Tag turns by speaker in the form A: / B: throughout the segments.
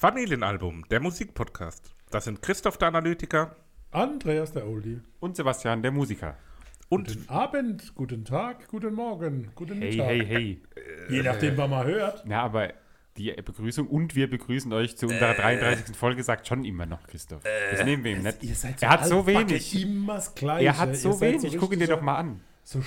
A: Familienalbum, der Musikpodcast. Das sind Christoph der Analytiker
B: Andreas der Oldie.
C: Und Sebastian, der Musiker.
A: und
B: Guten Abend, guten Tag, guten Morgen, guten
C: Hey,
B: Mittag.
C: hey, hey.
B: Je nachdem, was man hört.
C: Na, aber die Begrüßung und wir begrüßen euch zu unserer 33. Folge sagt schon immer noch Christoph. Das nehmen wir ihm nicht.
B: Ihr seid
C: er hat so wenig.
B: Immer das Gleiche.
C: Er hat
B: Ihr
C: so wenig. Guck ihn dir doch mal an.
B: So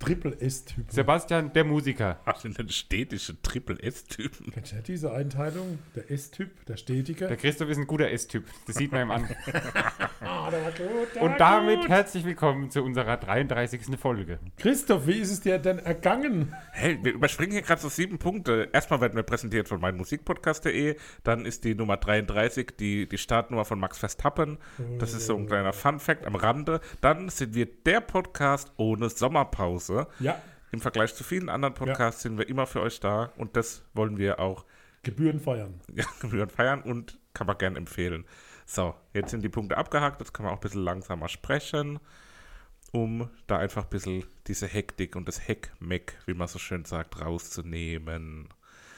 B: städtischer Triple-S-Typ.
C: Sebastian, der Musiker.
A: ach, sind denn städtische Triple-S-Typen.
B: Kennst du diese Einteilung? Der S-Typ, der Stetige.
C: Der Christoph ist ein guter S-Typ. Das sieht man ihm an.
B: ah, der war gut, der
C: Und
B: war
C: damit
B: gut.
C: herzlich willkommen zu unserer 33. Folge.
B: Christoph, wie ist es dir denn ergangen?
A: Hey, wir überspringen hier gerade so sieben Punkte. Erstmal werden wir präsentiert von meinmusikpodcast.de. Dann ist die Nummer 33 die, die Startnummer von Max Verstappen. Das ist so ein kleiner Fun-Fact am Rande. Dann sind wir der Podcast ohne Sommerpause.
B: Ja,
A: Im Vergleich zu vielen anderen Podcasts sind wir immer für euch da. Und das wollen wir auch
B: Gebühren feiern.
A: ja, gebührend feiern und kann man gern empfehlen. So, jetzt sind die Punkte abgehakt, jetzt kann man auch ein bisschen langsamer sprechen, um da einfach ein bisschen diese Hektik und das Heckmeck, wie man so schön sagt, rauszunehmen.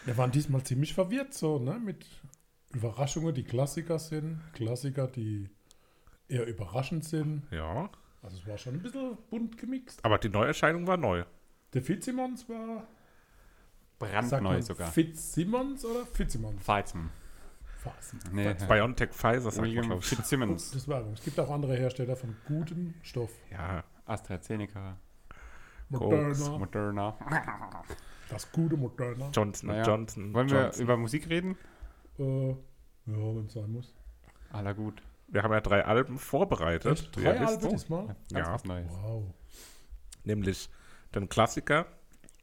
B: Wir waren diesmal ziemlich verwirrt, so, ne? Mit Überraschungen, die Klassiker sind. Klassiker, die eher überraschend sind.
A: Ja,
B: Also es war schon ein bisschen bunt gemixt.
A: aber die Neuerscheinung war neu.
B: Der Fitzsimmons war.
C: Brandneu
B: man
C: sogar.
B: Fitzsimmons oder Fitzsimmons? Fasen.
C: Nee,
A: BioNTech Pfizer sagt man,
C: William
A: ich.
C: Fitzsimmons.
B: Das Werbung. Es gibt auch andere Hersteller von gutem Stoff.
A: Ja,
C: AstraZeneca.
B: Moderna.
C: Moderna.
B: Das gute Moderna.
A: Johnson
C: Naja.
A: Johnson.
C: Wollen wir
A: Johnson.
C: über Musik reden?
B: Äh, ja, wenn es sein muss.
C: Aller gut.
A: Wir haben ja drei Alben vorbereitet.
B: Echt? Drei. Alben diesmal?
C: Ganz
A: Ja.
C: was Neues.
B: Wow.
A: Nämlich den Klassiker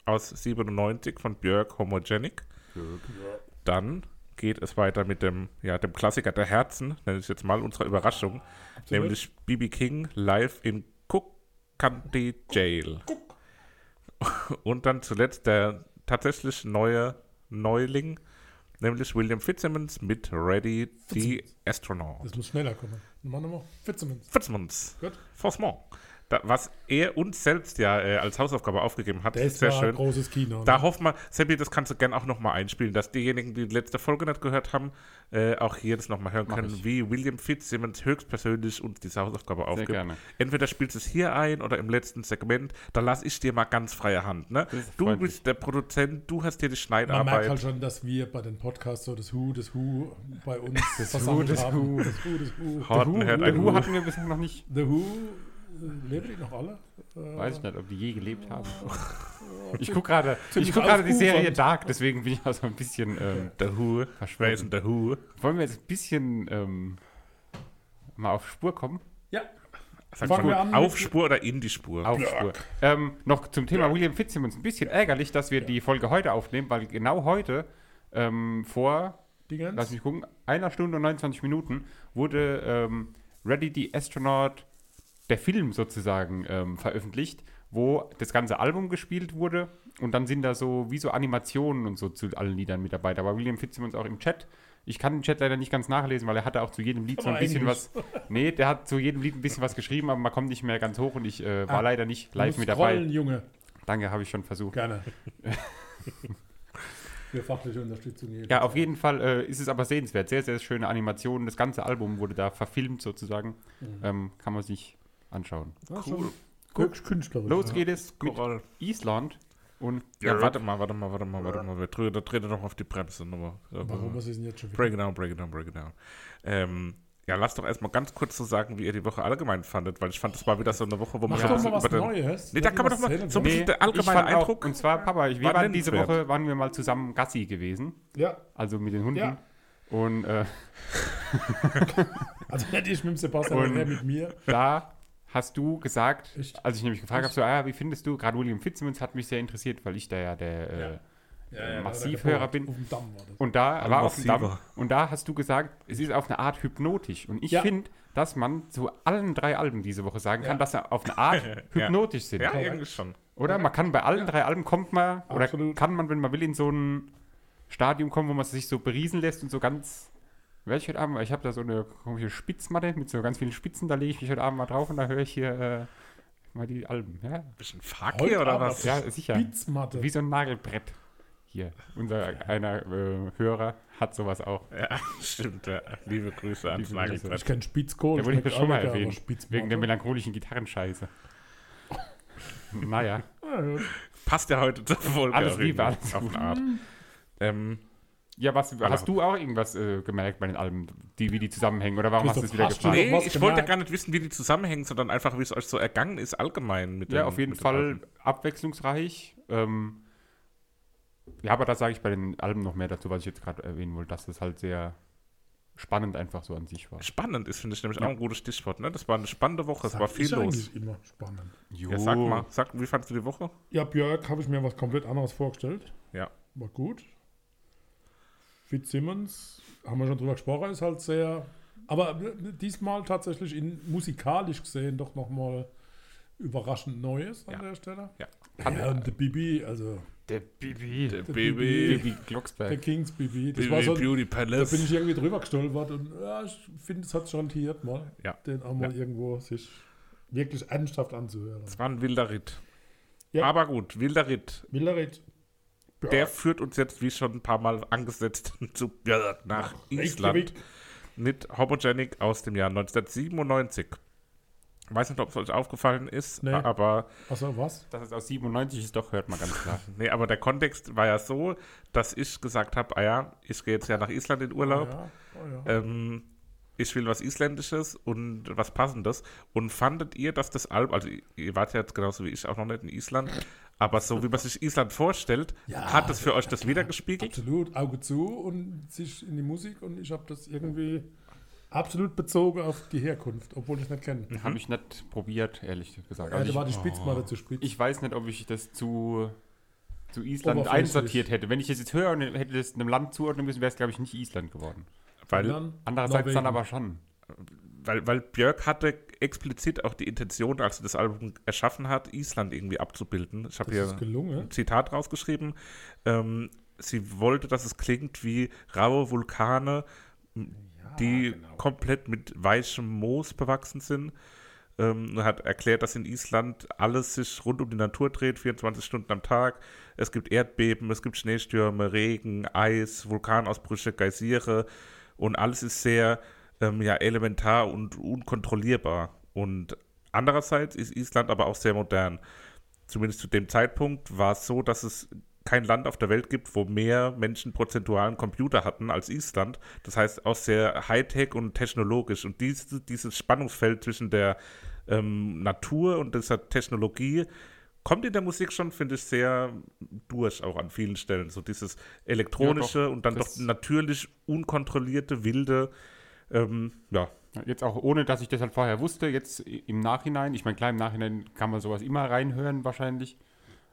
A: aus 97 von Björk Homogenic. Dann geht es weiter mit dem, ja, dem Klassiker der Herzen, nenne ich es jetzt mal, unserer Überraschung, nämlich BB King live in Cook County Jail. Und dann zuletzt der tatsächlich neue Neuling, nämlich William Fitzsimmons mit Ready the Astronaut.
B: Das muss schneller kommen. Mach nochmal. Fitzsimmons.
A: Fitzsimmons.
B: Gut.
A: Forcement. Da, was er uns selbst ja äh, als Hausaufgabe aufgegeben hat,
B: Das
A: sehr
B: war
A: schön.
B: großes Kino. Ne?
A: Da hoffen wir, Seppi, das kannst du gerne auch nochmal einspielen, dass diejenigen, die die letzte Folge nicht gehört haben, äh, auch hier das nochmal hören
C: Mach
A: können,
C: ich.
A: wie William Fitzsimmons höchstpersönlich uns diese Hausaufgabe aufgibt.
C: gerne.
A: Entweder spielst du es hier ein oder im letzten Segment, da lasse ich dir mal ganz freie Hand. Ne? Du
C: freundlich.
A: bist der Produzent, du hast hier die
B: Man
A: Schneidarbeit.
B: merkt halt schon, dass wir bei den Podcasts so das Hu, das Hu bei uns
C: Das
B: versammelt
C: Hu, das
B: haben.
C: Hu.
B: Das Hu, das Hu.
A: Horten hört ein
C: Hu
A: Hu.
C: hatten wir bisher noch nicht.
B: The Who, leben die noch alle? Äh,
C: Weiß ich nicht, ob die je gelebt haben. Ich gucke gerade ich guck gerade die Serie. Dark, deswegen bin ich auch so ein bisschen. Ähm,
A: Der denn der Who?
C: wollen wir jetzt ein bisschen ähm, mal auf Spur kommen?
B: Ja, wir an
A: auf Spur oder in die Spur?
C: Auf Spur. Ähm, noch zum Thema William Fitzsimmons. Ein bisschen ärgerlich, dass wir die Folge heute aufnehmen, weil genau heute ähm, vor, lass mich gucken, einer Stunde und 29 Minuten wurde ähm, Ready the Astronaut, der Film sozusagen, ähm, veröffentlicht, wo das ganze Album gespielt wurde und dann sind da so wie so Animationen und so zu allen Liedern mit dabei. Da war William Fitzsimmons auch im Chat. Ich kann den Chat leider nicht ganz nachlesen, weil er hatte auch zu jedem Lied so ein
B: Aber
C: bisschen was. Nee, der hat zu jedem Lied ein bisschen was geschrieben, aber man kommt nicht mehr ganz hoch und ich äh, war
B: Ah,
C: leider nicht live mit dabei.
B: Junge.
C: Danke, habe ich schon versucht.
B: Gerne. für fachliche Unterstützung.
C: Ja,
B: jedenfalls.
C: auf jeden Fall äh, ist es aber sehenswert. Sehr, sehr schöne Animationen. Das ganze Album wurde da verfilmt sozusagen. Ähm, kann man sich anschauen.
B: Ja, schon Wirklich künstlerisch.
C: Los
B: ja.
C: geht es mit
A: Cool.
C: Island und
A: Ja, warte mal, warte mal, warte mal, warte mal. Wir treten, da treten doch auf die Bremse nochmal.
B: Warum ist es denn jetzt schon wieder?
A: Break it down, break it down, break it down. Ähm, ja, lass doch erstmal ganz kurz so sagen, wie ihr die Woche allgemein fandet, weil ich fand, das war wieder so eine Woche, wo man
B: Mach
A: so ein
B: doch mal was
A: über
B: Neues.
A: Nee, da kann man doch mal so ein bisschen der allgemeine
C: auch-
A: Eindruck.
C: Und zwar, Papa, ich, wir
A: war
C: waren diese. Woche, waren wir mal zusammen Gassi gewesen.
B: Ja,
C: Also mit den Hunden.
B: Ja.
C: Und äh,
B: also nicht ich mit dem Sebastian,
C: Und-
B: sondern mit mir.
C: da hast du gesagt,
B: Echt?
C: als ich nämlich gefragt habe, so, ah, wie findest du, gerade William Fitzsimmons hat mich sehr interessiert, weil ich da ja der äh,
B: Ja,
C: Massivhörer bin.
B: Auf dem Damm war das.
C: Und da
A: Ein
C: war auf dem Damm, und da hast du gesagt, es ist auf eine Art hypnotisch. Und ich
B: Ja.
C: finde, dass man zu allen drei Alben diese Woche sagen kann,
B: Ja.
C: dass sie auf eine Art hypnotisch sind.
A: ja, irgendwie schon.
C: Oder man kann bei allen drei Alben kommt man, oder
B: Absolut.
C: kann man, wenn man will, in so ein Stadium kommen, wo man sich so beriesen lässt und so ganz. Werde ich heute Abend, ich habe da so eine komische Spitzmatte mit so ganz vielen Spitzen, da lege ich mich heute Abend mal drauf und da höre ich hier äh, mal die Alben. Ja,
A: Bisschen Fuck hier oder was?
C: ja sicher.
B: Spitzmatte.
C: Wie so ein Nagelbrett. Hier, unser einer äh, Hörer hat sowas auch.
A: Ja, stimmt. Ja. Liebe Grüße ans. Nagelbrett.
B: Ich kenne Spitzkohl.
C: Der wurde ich
B: schmeckt
C: schon mal.
B: Spitzmatte-
C: Wegen der melancholischen Gitarrenscheiße. naja.
B: Ja, ja.
A: Passt ja heute zur Folge.
C: Alles Liebe, alles
A: Auf eine Art. Ähm,
C: Ja, was, hast du auch irgendwas äh, gemerkt bei den Alben, die, wie die zusammenhängen? Oder warum hast du es wieder gefragt?
A: nee, ich wollte
B: gemerkt?
A: gar nicht wissen, wie die zusammenhängen, sondern einfach, wie es euch so ergangen ist, allgemein. Mit
C: Ja,
A: den-
C: auf jeden Fall abwechslungsreich. Ähm, ja, aber da sage ich bei den Alben noch mehr dazu, was ich jetzt gerade erwähnen wollte, dass das halt sehr spannend einfach so an sich war.
A: Spannend ist, finde ich nämlich auch ein gutes Stichwort. Ne? Das war eine spannende Woche, es war viel
B: ich
A: los.
B: immer spannend.
A: Ja, sag mal, sag, wie fandest du die Woche?
B: Ja, Björk habe ich mir was komplett anderes vorgestellt.
A: Ja.
B: War gut. Fitzsimmons, haben wir schon drüber gesprochen, ist halt sehr. Aber diesmal tatsächlich in musikalisch gesehen doch nochmal überraschend Neues an
A: Ja.
B: der Stelle.
A: Ja.
B: Ja, und der Bibi, also
C: Der Bibi.
A: Der
B: Bibi.
C: Bibi
B: der
C: Glocksberg.
B: Kings Bibi. Das
A: Beauty,
B: war so,
A: Beauty
B: da
A: Palace.
B: bin ich irgendwie drüber gestolpert und ja, ich finde, es hat schon hier mal,
A: Ja.
B: den auch mal irgendwo sich wirklich ernsthaft anzuhören.
A: Es war ein wilder Ritt.
B: Ja.
A: Aber gut, wilder Ritt. Der führt uns jetzt, wie schon ein paar Mal angesetzt, zu Björk nach Island
B: Reykjavik.
A: mit Homogenic aus dem Jahr 1997. Ich weiß nicht, ob es euch aufgefallen ist,
B: Nee.
A: aber
B: Achso, was?
C: Dass es aus 97 ist, doch, hört man ganz klar.
A: nee, aber der Kontext war ja so, dass ich gesagt habe, ah ja, ich gehe jetzt ja nach Island in Urlaub.
B: Ja, oh ja.
A: Ähm, ich will was Isländisches und was Passendes. Und fandet ihr, dass das Album, also ihr- wart ja jetzt genauso wie ich auch noch nicht in Island, aber so wie man sich Island vorstellt,
B: Ja,
A: hat es für euch das wiedergespiegelt?
B: Absolut, Auge zu und sich in die Musik und ich habe das irgendwie absolut bezogen auf die Herkunft, obwohl ich es nicht kenne.
C: Habe ich nicht probiert, ehrlich gesagt.
B: Ja,
C: Also
B: da war die
C: ich,
B: Spitzmatte zu spitz.
C: ich weiß nicht, ob ich das zu, zu Island einsortiert hätte. Wenn ich es jetzt höre und hätte das einem Land zuordnen müssen, wäre es, glaube ich, nicht Island geworden.
A: Weil,
B: Dann
C: Andererseits dann
B: Norwegen.
C: aber schon.
A: weil, weil Björk hatte explizit auch die Intention, als sie das Album erschaffen hat, Island irgendwie abzubilden. Ich habe hier ein Zitat rausgeschrieben. Ähm, sie wollte, dass es klingt wie raue Vulkane, m- die
B: genau.
A: komplett mit weichem Moos bewachsen sind. Ähm, und hat erklärt, dass in Island alles sich rund um die Natur dreht, 24 Stunden am Tag. Es gibt Erdbeben, es gibt Schneestürme, Regen, Eis, Vulkanausbrüche, Geysire und alles ist sehr ähm, ja, elementar und unkontrollierbar. Und andererseits ist Island aber auch sehr modern zumindest zu dem Zeitpunkt war es so, dass es kein Land auf der Welt gibt, wo mehr Menschen prozentualen Computer hatten als Island. Das heißt, auch sehr Hightech und technologisch. Und diese, dieses Spannungsfeld zwischen der ähm, Natur und dieser Technologie kommt in der Musik schon, finde ich, sehr durch, auch an vielen Stellen. So dieses elektronische
C: Ja, doch.
A: und dann doch natürlich unkontrollierte, wilde, ähm, ja,
C: Jetzt auch ohne, dass ich das halt vorher wusste, jetzt im Nachhinein, ich meine, klar, im Nachhinein kann man sowas immer reinhören wahrscheinlich,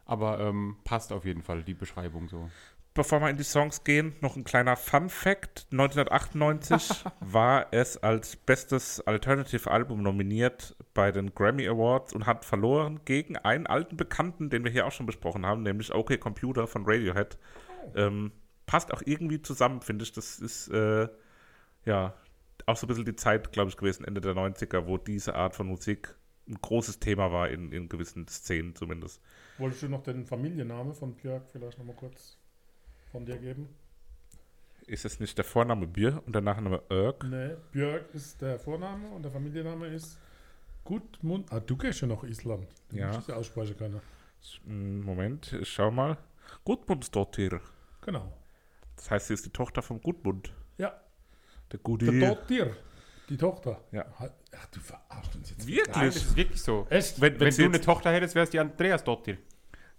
C: aber ähm, passt auf jeden Fall die Beschreibung so.
A: Bevor wir in die Songs gehen, noch ein kleiner Fun Fact. 1998 war es als bestes Alternative Album nominiert bei den Grammy Awards und hat verloren gegen einen alten Bekannten, den wir hier auch schon besprochen haben, nämlich OK Computer von Radiohead. Ähm, passt auch irgendwie zusammen, finde ich. Das ist äh, ja auch so ein bisschen die Zeit, glaube ich, gewesen, Ende der 90er, wo diese Art von Musik ein großes Thema war, in, in gewissen Szenen zumindest.
B: Wolltest du noch den Familiennamen von Björk vielleicht nochmal kurz? Von dir geben.
A: Ist es nicht der Vorname Bier und der Nachname Irk?
B: Nee, Björk ist der Vorname und der Familienname ist Gudmund. Ah, du gehst ja noch Island. Du
A: Ja.
B: musst ja aussprechen können.
A: Mm, Moment, ich schau mal. Gudmundsdottir.
B: Genau.
A: Das heißt, sie ist die Tochter vom Gudmund.
B: Ja,
A: Der
B: der
A: Gudi.
B: Dottir, die Tochter.
A: Ja.
B: Ach, du verarschst uns jetzt.
C: Nein, das
A: Wirklich?
C: ist wirklich so.
B: Echt?
A: Wenn, wenn,
C: Wenn
A: sie
C: du eine Tochter hättest, wärst du die Andreas Dottir.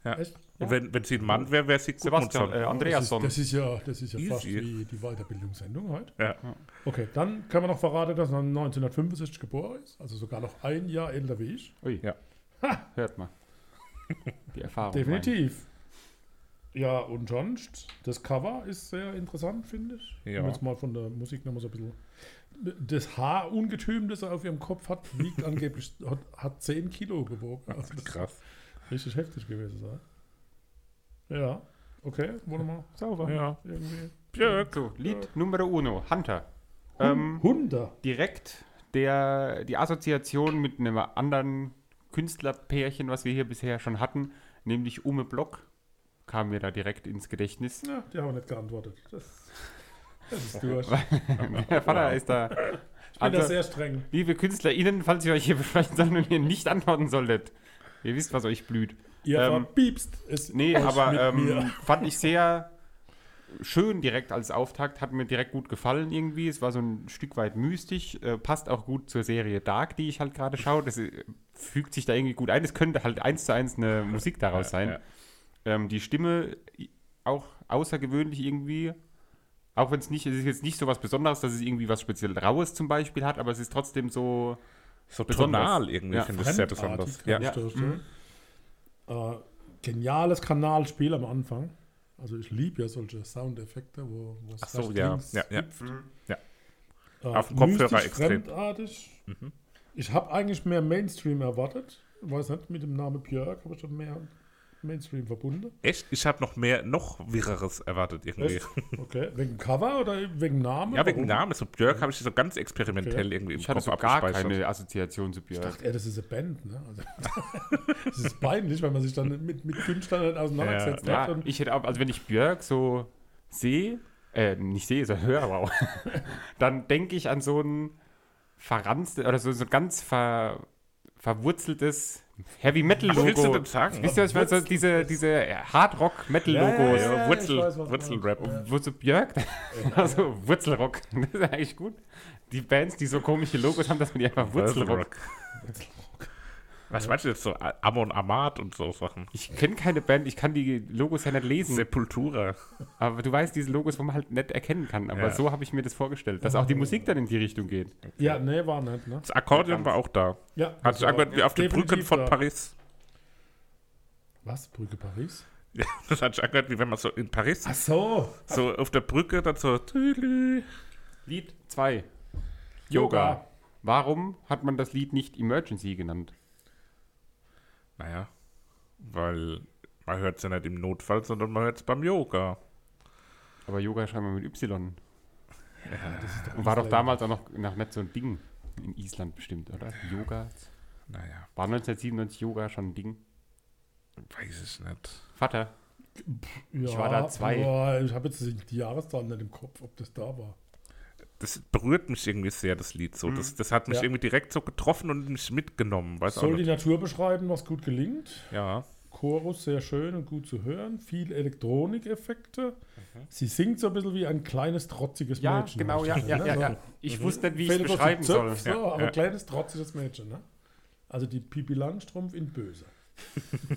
A: Ja.
B: Echt?
A: Und wenn, wenn sie ein Mann wäre, wäre sie
C: Sebastian, äh, Andreasson.
B: Das ist, das ist ja, das ist ja
A: Easy.
B: fast wie die Weiterbildungssendung heute.
A: Ja.
B: Okay, dann können wir noch verraten, dass er 1965 geboren ist. Also sogar noch ein Jahr älter wie ich.
C: Ui.
A: Ja.
C: Hört mal. Die Erfahrung.
B: Definitiv. Ja, und sonst, das Cover ist sehr interessant, finde ich.
A: Ja.
B: Um jetzt mal von der Musik nochmal so ein bisschen. Das Haarungetüm, das er auf ihrem Kopf hat, wiegt angeblich, hat, hat 10 Kilo gewogen. Also das
A: Krass.
B: ist richtig heftig gewesen sein. Ja, okay, wollen wir mal sauber.
A: Ja.
B: Irgendwie.
A: Björk.
C: So, Lied Numero uno, Hunter. Ähm,
B: Hunde.
C: direkt der, die Assoziation mit einem anderen Künstlerpärchen, was wir hier bisher schon hatten, nämlich Ume Block, kam mir da direkt ins Gedächtnis.
B: Ja, die haben nicht geantwortet. Das, das ist durch.
C: Der Vater ist da.
B: Ich bin
C: Also,
B: da sehr streng.
C: liebe KünstlerInnen, falls ihr euch hier besprechen sollt und ihr nicht antworten solltet, ihr wisst, was euch blüht.
B: Ihr
C: Ähm,
B: verpiepst es
C: Nee,
B: euch
C: aber
B: mit
C: ähm,
B: mir.
C: fand ich sehr schön direkt als Auftakt, hat mir direkt gut gefallen irgendwie. Es war so ein Stück weit mystisch, äh, passt auch gut zur Serie Dark, die ich halt gerade schaue. Das äh, fügt sich da irgendwie gut ein. Es könnte halt eins zu eins eine Musik daraus sein.
A: ja.
C: Ähm, die Stimme auch außergewöhnlich irgendwie. Auch wenn es nicht, es ist jetzt nicht so was Besonderes, dass es irgendwie was speziell Raues zum Beispiel hat, aber es ist trotzdem so.
A: So tonal irgendwie,
C: Ja.
A: finde ich sehr besonders. Ja.
B: ich
C: Ja.
B: durchstellen. Äh, geniales Kanalspiel am Anfang. Also ich liebe ja solche Soundeffekte, wo wo es
A: Ach so, ja, ja, ja.
B: hüpft.
A: Ja.
B: Äh,
A: Auf dem Kopfhörer extrem.
B: Fremdartig. Ich habe eigentlich mehr Mainstream erwartet. Ich weiß nicht, mit dem Namen Björk habe ich schon mehr Mainstream verbunden.
A: Echt? Ich habe noch mehr, noch wirreres erwartet irgendwie.
B: Echt? Okay, wegen Cover oder wegen Namen?
A: Ja, wegen
B: Warum?
A: Namen. So Björk habe ich so ganz experimentell
B: Okay.
A: irgendwie im
C: Ich hatte
A: Kopf
C: so gar
A: abgespeichert.
C: keine Assoziation zu Björk.
B: Ach, ja, das ist eine Band, ne? Also, das ist peinlich, wenn man sich dann mit, mit Künstlern nicht auseinandergesetzt
C: Ja,
B: hat. Und,
C: ich hätte auch, also wenn ich Björk so sehe, äh, nicht sehe, sondern höre, aber auch, dann denke ich an so ein verranztes oder so, so ganz ver, verwurzeltes Heavy Metal
A: Was willst du
C: Logo.
A: denn sagen?
C: Wisst ihr, was ich meine? So diese, diese Hard Rock Metal Logos,
B: Ja, ja, ja.
A: Wurzel,
B: weiß, meinst.
C: wo so Björk, also Wurzelrock, das ist eigentlich gut. Die Bands, die so komische Logos haben, dass man die einfach Wurzelrock.
A: Was meinst du jetzt so? Amon Amat und so Sachen.
C: Ich kenne keine Band, ich kann die Logos ja nicht lesen.
A: Sepultura.
C: Aber du weißt, diese Logos, wo man halt nicht erkennen kann. Aber
A: Ja.
C: so habe ich mir das vorgestellt, dass auch die Musik dann in die Richtung geht.
B: Ja, nee, war nicht, ne?
A: Das Akkordeon war auch da.
B: Ja,
A: Hat sich angehört wie auf den Brücken von
B: da.
A: Paris.
B: Was? Brücke Paris?
A: Ja, das hat sich angehört, wie wenn man so in Paris,
B: Ach so.
A: so auf der Brücke dann so. tüdelü.
C: Lied 2. Yoga. Warum hat man das Lied nicht Emergency genannt?
A: Naja, weil man hört es ja nicht im Notfall, sondern man hört es beim Yoga.
C: Aber Yoga schreiben wir mit Y.
B: Das ist doch
C: Und war doch damals auch noch, noch nicht so ein Ding. In Island bestimmt, oder? Yoga.
A: Naja,
C: War 1997 Yoga schon ein Ding?
A: weiß ich nicht.
C: Vater.
B: Ja,
C: Ich war da zwei.
B: aber ich habe jetzt die Jahreszahl nicht im Kopf, ob das da war.
A: Das berührt mich irgendwie sehr, das Lied so. Das, das hat mich
B: Ja.
A: irgendwie direkt so getroffen und mich mitgenommen. Weiß auch
B: Soll die. Natur beschreiben, was gut gelingt.
A: Ja,
B: Chorus sehr schön und gut zu hören. Viel Elektronikeffekte.
A: Mhm.
B: Sie singt so ein bisschen wie ein kleines, trotziges
C: Ja,
B: Mädchen.
C: genau, ja, ja, ja, ja. Ich
B: So.
C: wusste nicht, wie ich es beschreiben soll.
B: Zöpfe,
A: Ja,
B: aber
A: ja.
B: ein kleines, trotziges Mädchen. Ne? Also die Pipi Langstrumpf in Böse.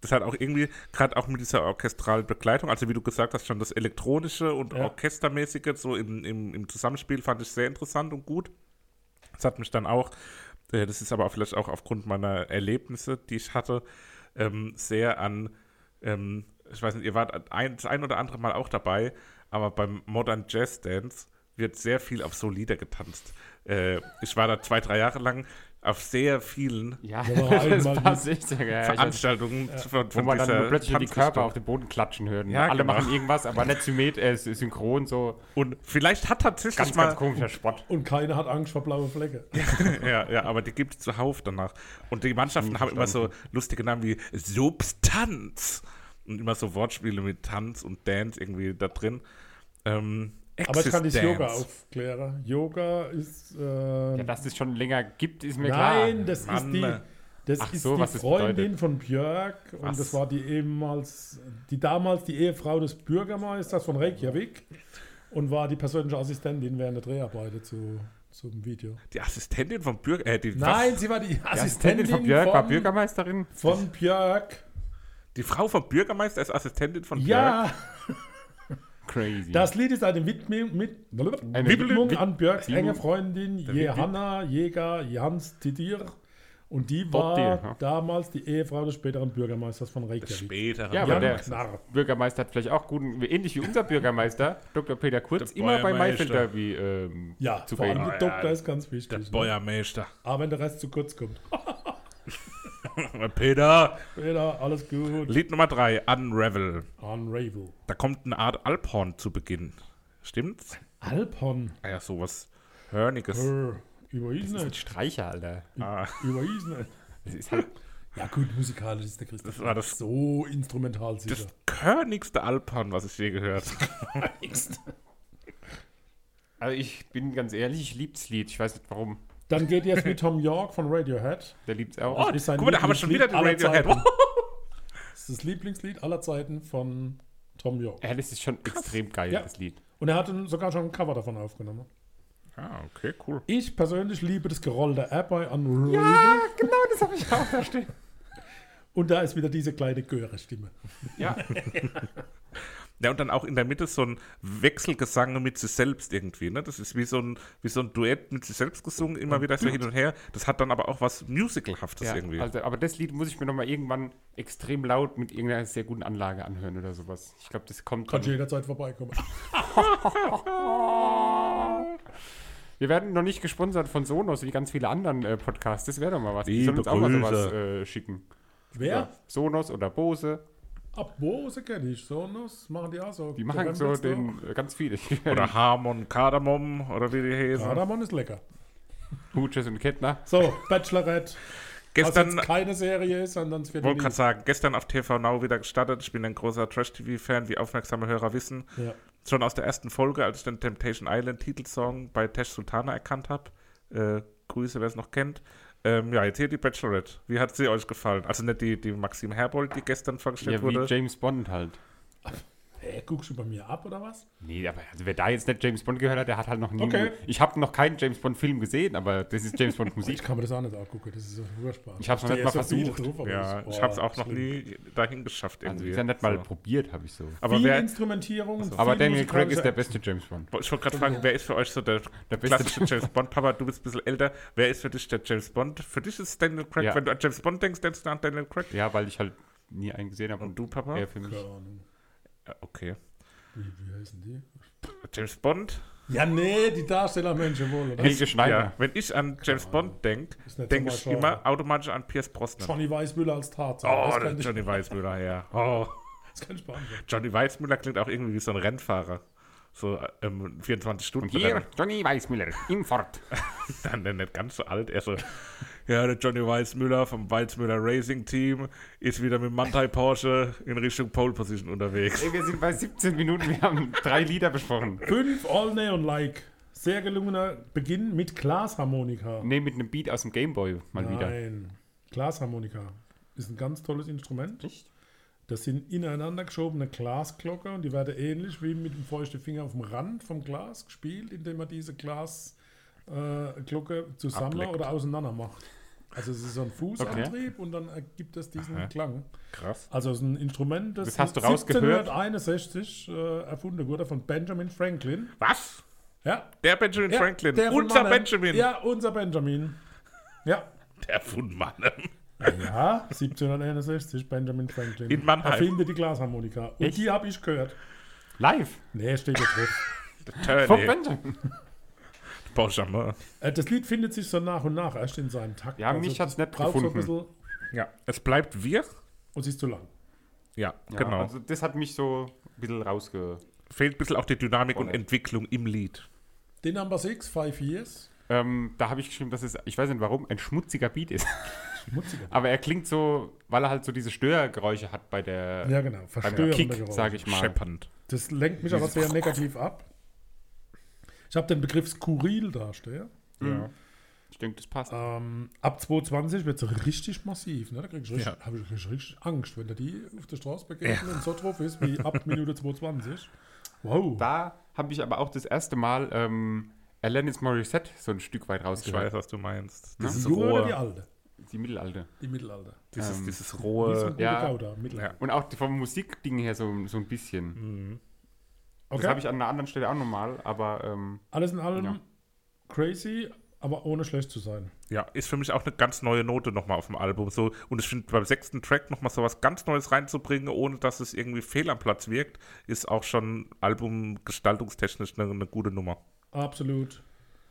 A: das hat auch irgendwie, gerade auch mit dieser orchestralen Begleitung, also wie du gesagt hast, schon das elektronische und
B: Ja.
A: orchestermäßige, so im, im, im Zusammenspiel fand ich sehr interessant und gut. Das hat mich dann auch, äh, das ist aber auch vielleicht auch aufgrund meiner Erlebnisse, die ich hatte, ähm, sehr an, ähm, ich weiß nicht, ihr wart ein, das ein oder andere Mal auch dabei, aber beim Modern Jazz Dance wird sehr viel auf so Lieder getanzt. Äh, ich war da zwei, drei Jahre lang auf sehr vielen
C: Ja, echt. Ja,
A: Veranstaltungen von,
C: wo
A: von
C: man dann plötzlich die. Körper auf den Boden klatschen hört.
A: Ja,
C: Alle
A: genau.
C: machen irgendwas, aber nicht symmet, äh, synchron, so
A: Und vielleicht hat tatsächlich
C: ganz,
A: mal,
C: ganz komischer Spott.
B: Und keiner hat Angst vor blaue Flecke.
A: ja, ja, aber die gibt es zuhauf danach. Und die Mannschaften haben immer so lustige Namen wie Substanz. Und immer so Wortspiele mit Tanz und Dance irgendwie da drin. Ähm,
B: Aber ich kann das Yoga aufklären. Yoga ist. Äh,
C: Ja, dass es schon länger gibt, ist mir klar.
B: nein, das
A: Mann.
B: ist die. Das
C: Ach
B: ist
C: so,
B: die Freundin
C: bedeutet.
B: von Björk und
A: Was?
B: das war die ehemals, die damals die Ehefrau des Bürgermeisters von Reykjavik und war die persönliche Assistentin während der Dreharbeiten zu, zum Video.
A: Die Assistentin vom Bürger. Äh,
B: Nein,
A: was?
B: sie war die
C: Die
B: Assistentin
C: von Björk war Bürgermeisterin.
B: Von Björk.
A: Die Frau vom Bürgermeister ist Assistentin von Björk.
B: Ja,
C: Crazy.
B: das Lied ist eine Widmung, mit,
C: Eine
B: Widmung
C: Wid-
B: an Björks
C: Widmung.
B: enge Freundin Johanna Jäger Jans Tidir. Und die war
C: ja.
B: damals die Ehefrau des späteren Bürgermeisters von Reykjavik.
A: Später.
C: Ja, aber
B: Jan
C: der
B: Knarr.
C: Bürgermeister hat vielleicht auch guten, ähnlich wie unser Bürgermeister, Dr. Peter Kurz,
A: Der
C: immer bei. Maifeld Derby ähm,
B: Ja,
C: zu verhindern.
B: der
A: ja,
B: Doktor ist ganz wichtig.
A: Der
B: ne?
A: Bäuermeister.
B: Aber wenn der Rest zu kurz kommt.
A: Peter.
B: Peter, alles gut.
A: Lied Nummer 3, Unravel.
B: Unravel.
A: Da kommt eine Art Alphorn zu Beginn. Stimmt's?
B: Alphon.
A: Ah ja, sowas Hörniges.
B: Äh, über
C: Das ist ein
B: nicht.
C: Streicher, Alter.
A: Ah,
B: Über nicht.
C: Das ist halt,
B: Ja gut, musikalisch ist der Christoph
A: Das war das-
B: so instrumental sicher.
A: das körnigste Alphorn, was ich je gehört habe.
C: also ich bin ganz ehrlich, ich lieb's Lied. Ich weiß nicht warum.
B: Dann geht jetzt mit Tom York von Radiohead.
C: Der liebt's auch.
A: Oh,
B: Das ist sein
A: guck mal, da haben wir schon wieder
B: Lieblingslied
A: den
B: aller
A: Radiohead.
B: Zeiten. Das ist das Lieblingslied aller Zeiten von Tom York.
C: Ja, das ist schon extrem geil,
B: Ja.
C: das Lied.
B: Und er hat sogar schon ein Cover davon aufgenommen.
A: Ah, okay, cool.
B: Ich persönlich liebe das Geroll der App bei Unravel.
C: genau, das habe ich auch da stehen.
B: Und da ist wieder diese kleine Göre-Stimme.
C: Ja,
A: Ja, und dann auch in der Mitte so ein Wechselgesang mit sich selbst irgendwie. Ne? Das ist wie so, ein, wie so ein Duett mit sich selbst gesungen, immer wieder so hin und her. Das hat dann aber auch was Musicalhaftes
C: ja
A: irgendwie.
C: also, aber das Lied muss ich mir nochmal irgendwann extrem laut mit irgendeiner sehr guten Anlage anhören oder sowas. Ich glaube, das kommt
B: Kann
C: dann.
B: jederzeit vorbeikommen.
C: Wir werden noch nicht gesponsert von Sonos wie ganz viele anderen äh, Podcasts. Das wäre doch mal was. Die sollen uns auch mal sowas äh, schicken.
B: Wer?
C: Sonos oder Bose.
B: Ab Bose kenne ich. Sonos machen die auch so.
C: Die machen so den äh, ganz viele.
A: oder Harmon Kardamom oder wie die heißen.
B: Kardamom ist lecker.
C: Hutches und Kettner.
B: So, Bachelorette.
A: Gestern,
B: Was jetzt keine Serie ist, sondern es wird
A: wollte gerade sagen, gestern auf TV Now wieder gestartet. Ich bin ein großer Trash-TV-Fan, wie aufmerksame Hörer wissen.
B: Ja.
A: Schon aus der ersten Folge, als ich den Temptation Island Titelsong bei Tesh Sultana erkannt habe. Äh, Grüße, wer es noch kennt. Ähm, ja, jetzt hier die Bachelorette. Wie hat sie euch gefallen? Also nicht die, die Maxim Herbold, die gestern vorgestellt
C: Ja, wie
A: wurde.
C: James Bond halt.
B: Hä, guckst du bei mir ab oder was?
C: Nee, aber also wer da jetzt nicht James Bond gehört hat, der hat halt noch nie.
B: Okay.
C: Ich habe noch keinen James Bond Film gesehen, aber das ist James Bond
B: Ich
C: Musik.
B: kann mir das auch nicht angucken, das ist so furchtbar.
C: Ich hab's noch
B: stehe
C: nicht mal
B: so
C: versucht.
B: drauf, aber
A: ja, ich habe es auch noch nie dahin geschafft
C: Also
A: irgendwie.
C: ist ja nicht mal
A: So.
C: probiert, habe ich so.
A: Aber
B: viel
A: wer,
B: Instrumentierung.
C: Aber
B: viel
C: Daniel Craig ist der beste James Bond.
A: ich wollte gerade fragen, wer ist für euch so der,
C: Der beste-
A: klassische James Bond? Papa, du bist ein bisschen älter. Wer ist für dich der James Bond? Für dich ist Daniel Craig.
C: Ja.
A: Wenn du an James Bond denkst, denkst du an Daniel Craig.
C: Ja, weil ich halt nie einen gesehen habe.
A: Und du, Papa?
C: Er für mich.
B: Keine Ahnung.
A: Ja, okay.
B: Wie, wie heißen die?
A: James Bond?
B: Ja, nee, die Darstellermenschen wohl, oder?
C: Helge Schneider.
A: Ja, wenn ich an James Bond denke, denke ich immer automatisch an Pierce Brosnan.
B: Johnny Weißmüller als Tarzan.
A: Oh,
B: das, ich,
A: Johnny Weissmüller, ja. Oh.
B: das kann ich beantworten.
A: Johnny Weissmüller klingt auch irgendwie wie so ein Rennfahrer. So ähm, 24 Stunden.
C: Und hier Johnny Weissmüller im Fort.
A: Dann der nicht ganz so alt. Er so, ja, der Johnny Weissmüller vom Weissmüller Racing Team ist wieder mit Mantai Porsche in Richtung Pole Position unterwegs.
C: Ey, wir sind bei 17 Minuten, wir haben drei Lieder besprochen.
B: Fünf All Neon Like. Sehr gelungener Beginn mit Glasharmonika.
C: Ne, mit einem Beat aus dem Gameboy mal wieder.
B: Nein. Glasharmonika ist ein ganz tolles Instrument.
C: Echt?
B: Das sind ineinander geschobene Glasglocke und die werden ähnlich wie mit dem feuchten Finger auf dem Rand vom Glas gespielt, indem man diese Glasglocke äh, zusammen
A: Ableckt.
B: oder auseinander macht. Also es ist so ein Fußantrieb und dann ergibt es diesen
A: Aha.
B: Klang.
A: Krass.
B: Also es ist ein Instrument, das,
C: Das hast du rausgehört?
B: 1761 äh, erfunden wurde von Benjamin Franklin.
A: Was?
B: Ja,
A: Der Benjamin
B: ja,
A: Franklin.
B: der von
A: Unser
B: Mannheim.
A: Benjamin.
B: Ja, unser Benjamin. Ja,
A: Der von Mannheim.
B: Ja, 1761, Benjamin Franklin.
A: In Mannheim.
B: Erfinde die Glasharmonika. Und
C: Echt?
B: die habe ich gehört.
C: Live.
B: Nee, steht da drauf.
A: Turney.
C: Benjamin.
A: Benjamin.
B: Äh, das Lied findet sich so nach und nach erst in seinem Takt.
C: Ja, mich hat's
B: das
C: nicht
B: So
C: gefunden.
B: bisschen,
A: Ja, es bleibt wir.
B: und sie ist zu lang.
A: Ja,
C: Ja,
A: genau.
C: Also das hat mich so ein bisschen rausge...
A: Fehlt ein bisschen auch die Dynamik und. Entwicklung im Lied.
B: The Number 6, Five Years.
C: Ähm, da habe ich geschrieben, dass es, ich weiß nicht warum, ein schmutziger Beat ist.
B: Schmutziger.
C: Aber er klingt so, weil er halt so diese Störgeräusche hat bei der
B: Ja, genau. Verstörende
C: Kick,
B: Geräusche.
C: sage ich mal.
A: Scheppernd.
B: Das lenkt mich aber sehr negativ ab. Ich habe den Begriff skurril da stehen.
C: Ja. Ich denke, das passt.
B: Ähm, ab 2020 wird es richtig massiv. Ne? Da krieg ich richtig,
A: Ja.
B: habe ich richtig, richtig Angst, wenn der die auf der Straße begegnen und so drauf ist, wie ab Minute 22. Wow.
C: Da habe ich aber auch das erste Mal ähm, Alanis Morissette so ein Stück weit
A: Ich
C: rausgehört.
A: weiß, was du meinst.
B: die
A: Dieses
B: junge oder die
A: rohe,
B: alte?
C: Die Mittelalte.
B: Die Mittelalter.
A: dieses,
C: Ähm,
A: dieses
B: Wie so
A: rohe,
B: ein
C: ja.
B: Gouda, Mittelalter.
C: Und auch die- vom Musikding her so, so ein bisschen.
B: Okay.
C: Das habe ich an einer anderen Stelle auch nochmal, aber ähm,
B: Alles in allem
C: Ja.
B: crazy, aber ohne schlecht zu sein.
A: ja, ist für mich auch eine ganz neue Note nochmal auf dem Album. So, und ich finde, beim sechsten Track nochmal so was ganz Neues reinzubringen, ohne dass es irgendwie fehl am Platz wirkt, ist auch schon albumgestaltungstechnisch eine, eine gute Nummer.
B: Absolut.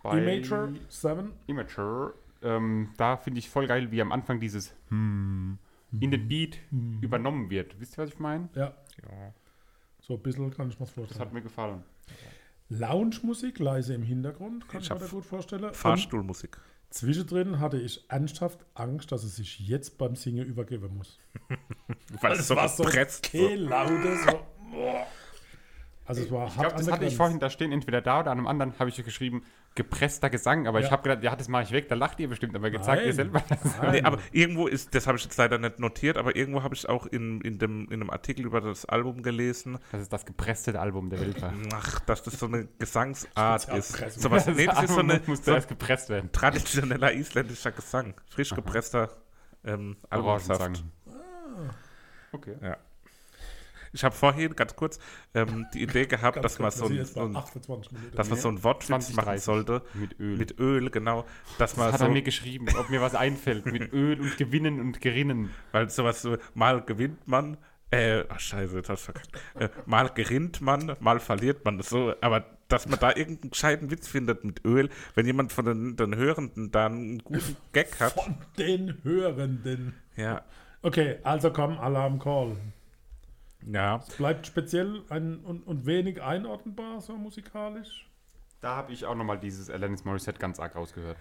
C: bei
B: Immature 7.
C: Immature, ähm, da finde ich voll geil, wie am Anfang dieses hm in den Beat übernommen wird. Wisst ihr, was ich meine?
B: Ja,
A: Ja.
B: So ein bisschen kann ich mir das
C: Das
B: vorstellen.
C: hat mir gefallen.
B: Lounge-Musik, leise im Hintergrund, kann
A: Ich
B: ich, mir gut vorstellen. Und
A: Fahrstuhlmusik.
B: zwischendrin hatte ich ernsthaft Angst, dass es sich jetzt beim Singen übergeben muss.
A: Weil es so gepresst
B: okay, laute, so. Also es war
C: Ich glaube, das hatte ich vorhin da stehen, entweder da oder an einem anderen habe ich geschrieben, gepresster Gesang, aber ich
B: Ja.
C: habe gedacht, ja, das mache ich weg, da lacht ihr bestimmt, aber sagt ihr selber.
A: Nee, aber irgendwo ist, das habe ich jetzt leider nicht notiert, aber irgendwo habe ich auch in, in, dem, in einem Artikel über das Album gelesen,
C: Das ist das gepresste Album der Welt war.
A: ach, dass das so eine Gesangsart ist. So was, nee, das ist so eine
C: muss
A: so
C: gepresst werden.
A: traditioneller isländischer Gesang. Frisch gepresster ähm, Albumsaft.
C: Orangensang. Okay.
A: Ja. Ich habe vorhin ganz kurz ähm, die Idee gehabt,
B: Ganz
A: dass man
B: kurz, jetzt
A: so ein,
B: 28 Minuten.
A: dass man so ein Wortwitz
C: 20,
A: machen
C: 30.
A: sollte.
C: Mit Öl.
A: Mit Öl, genau. Dass man
C: das hat
A: so,
C: er mir geschrieben, ob mir was einfällt. Mit Öl und Gewinnen und Gerinnen.
A: weil sowas so, mal gewinnt man, äh, ach scheiße, jetzt hast du verkackt. Äh, mal gerinnt man, mal verliert man. So, aber dass man da irgendeinen gescheiten Witz findet mit Öl, wenn jemand von den, den Hörenden da einen guten Gag hat.
B: Von den Hörenden.
A: Ja,
B: Okay, also komm, Alarm Call.
A: Ja.
B: Es bleibt speziell ein, und, und wenig einordnbar, so musikalisch.
C: Da habe ich auch nochmal dieses Alanis Morissette ganz arg rausgehört.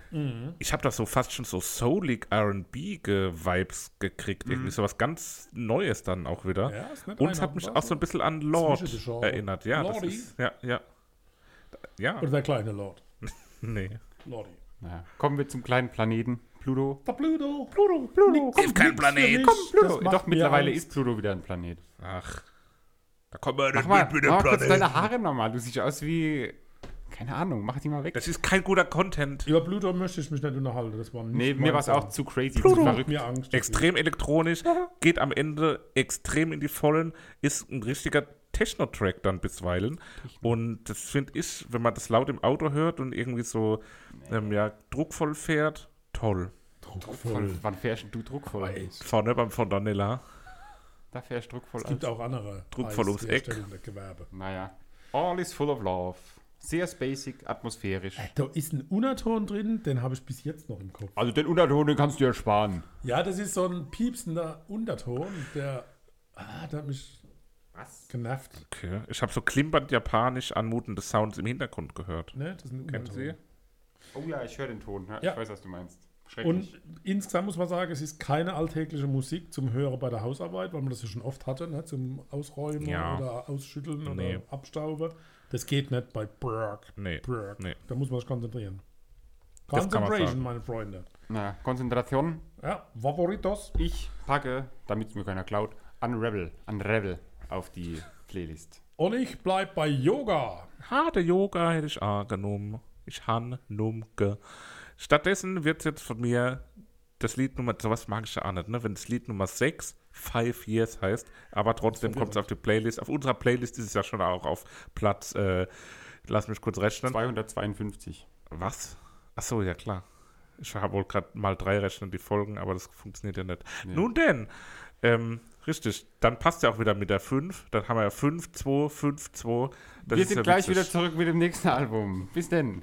A: Ich habe da so fast schon so soulig R&B-Vibes gekriegt. Irgendwie so was ganz Neues dann auch wieder.
B: Ja, ist nicht
A: Und es hat mich auch so ein bisschen an Lord erinnert. Ja, das
B: Lordi?
A: ist, ja, ja. Ja,
B: Oder der kleine Lord.
A: nee.
B: Lordi.
C: Naja. Kommen wir zum kleinen Planeten Pluto.
B: Der Pluto. Pluto, Pluto.
A: Ist kein Planet.
B: Komm,
C: Pluto. Doch, mittlerweile ist Pluto wieder ein Planet.
A: Ach, da kommen wir
C: Mach
A: nicht
C: mal,
A: mit mit
C: mach
A: dem
C: mal kurz
A: Planet.
C: deine Haare nochmal. Du siehst aus wie. Keine Ahnung, mach die mal weg.
A: Das ist kein guter Content.
B: Über Pluto möchte ich mich nicht unterhalten. Das war nicht
C: Nee, mir war es auch zu crazy,
A: Pluto.
C: zu verrückt.
B: mir Angst.
A: Extrem elektronisch, geht am Ende extrem in die Vollen, ist ein richtiger Techno-Track dann bisweilen. Und das finde ich, wenn man das laut im Auto hört und irgendwie so ähm, ja, druckvoll fährt, toll.
C: Druckvoll. Wann fährst du druckvoll?
A: Vorne beim Fontanella.
C: Da fährst du druckvoll.
B: Es gibt
C: als-
B: auch andere
A: Druckvoll ums Eck.
B: Gewerbe.
C: Naja. All is full of love. Sehr basic, atmosphärisch.
B: Da ist ein Unterton drin, den habe ich bis jetzt noch im Kopf.
C: Also den Unterton, den kannst du ja sparen.
B: Ja, das ist so ein piepsender Unterton, der, ah, der hat mich
C: Was?
B: genervt.
A: Okay. Ich habe so klimpernd japanisch anmutende Sounds im Hintergrund gehört.
B: Ne? Das ist ein
A: Kennen
B: Unterton.
A: Sie?
C: Oh ja, ich höre den Ton. Ja,
B: Ja.
C: Ich weiß, was du meinst.
B: Und insgesamt muss man sagen, es ist keine alltägliche Musik zum Hören bei der Hausarbeit, weil man das ja schon oft hatte, ne? zum Ausräumen
A: Ja.
B: oder Ausschütteln
A: Nee.
B: oder Abstauben. Das geht nicht bei Burke.
A: Nee.
B: Burke.
A: Nee.
B: Da muss man sich konzentrieren. Concentration,
A: sagen.
B: meine Freunde.
C: Na, Konzentration.
B: Ja, Favoritos.
C: Ich packe, damit es mir keiner klaut, Unravel, Unravel auf die Playlist.
B: Und ich bleib bei Yoga.
A: Harte Yoga hätte ich auch genommen. Ich han numke. Stattdessen wird jetzt von mir das Lied Nummer, sowas mag ich ja auch nicht, ne? Wenn das Lied Nummer 6 Five Years heißt, aber trotzdem kommt es auf die Playlist. Auf unserer Playlist ist es ja schon auch auf Platz, äh, lass mich kurz rechnen.
C: 252.
A: Was? Ach so, ja klar. Ich habe wohl gerade mal drei rechnen die Folgen, aber das funktioniert ja nicht. Nun denn, ähm, richtig, dann passt ja auch wieder mit der 5. Dann haben wir ja 5, 2, 5, 2. Das
C: Wir sind
A: ja
C: gleich
A: witzig.
C: wieder zurück mit dem nächsten Album. Bis denn.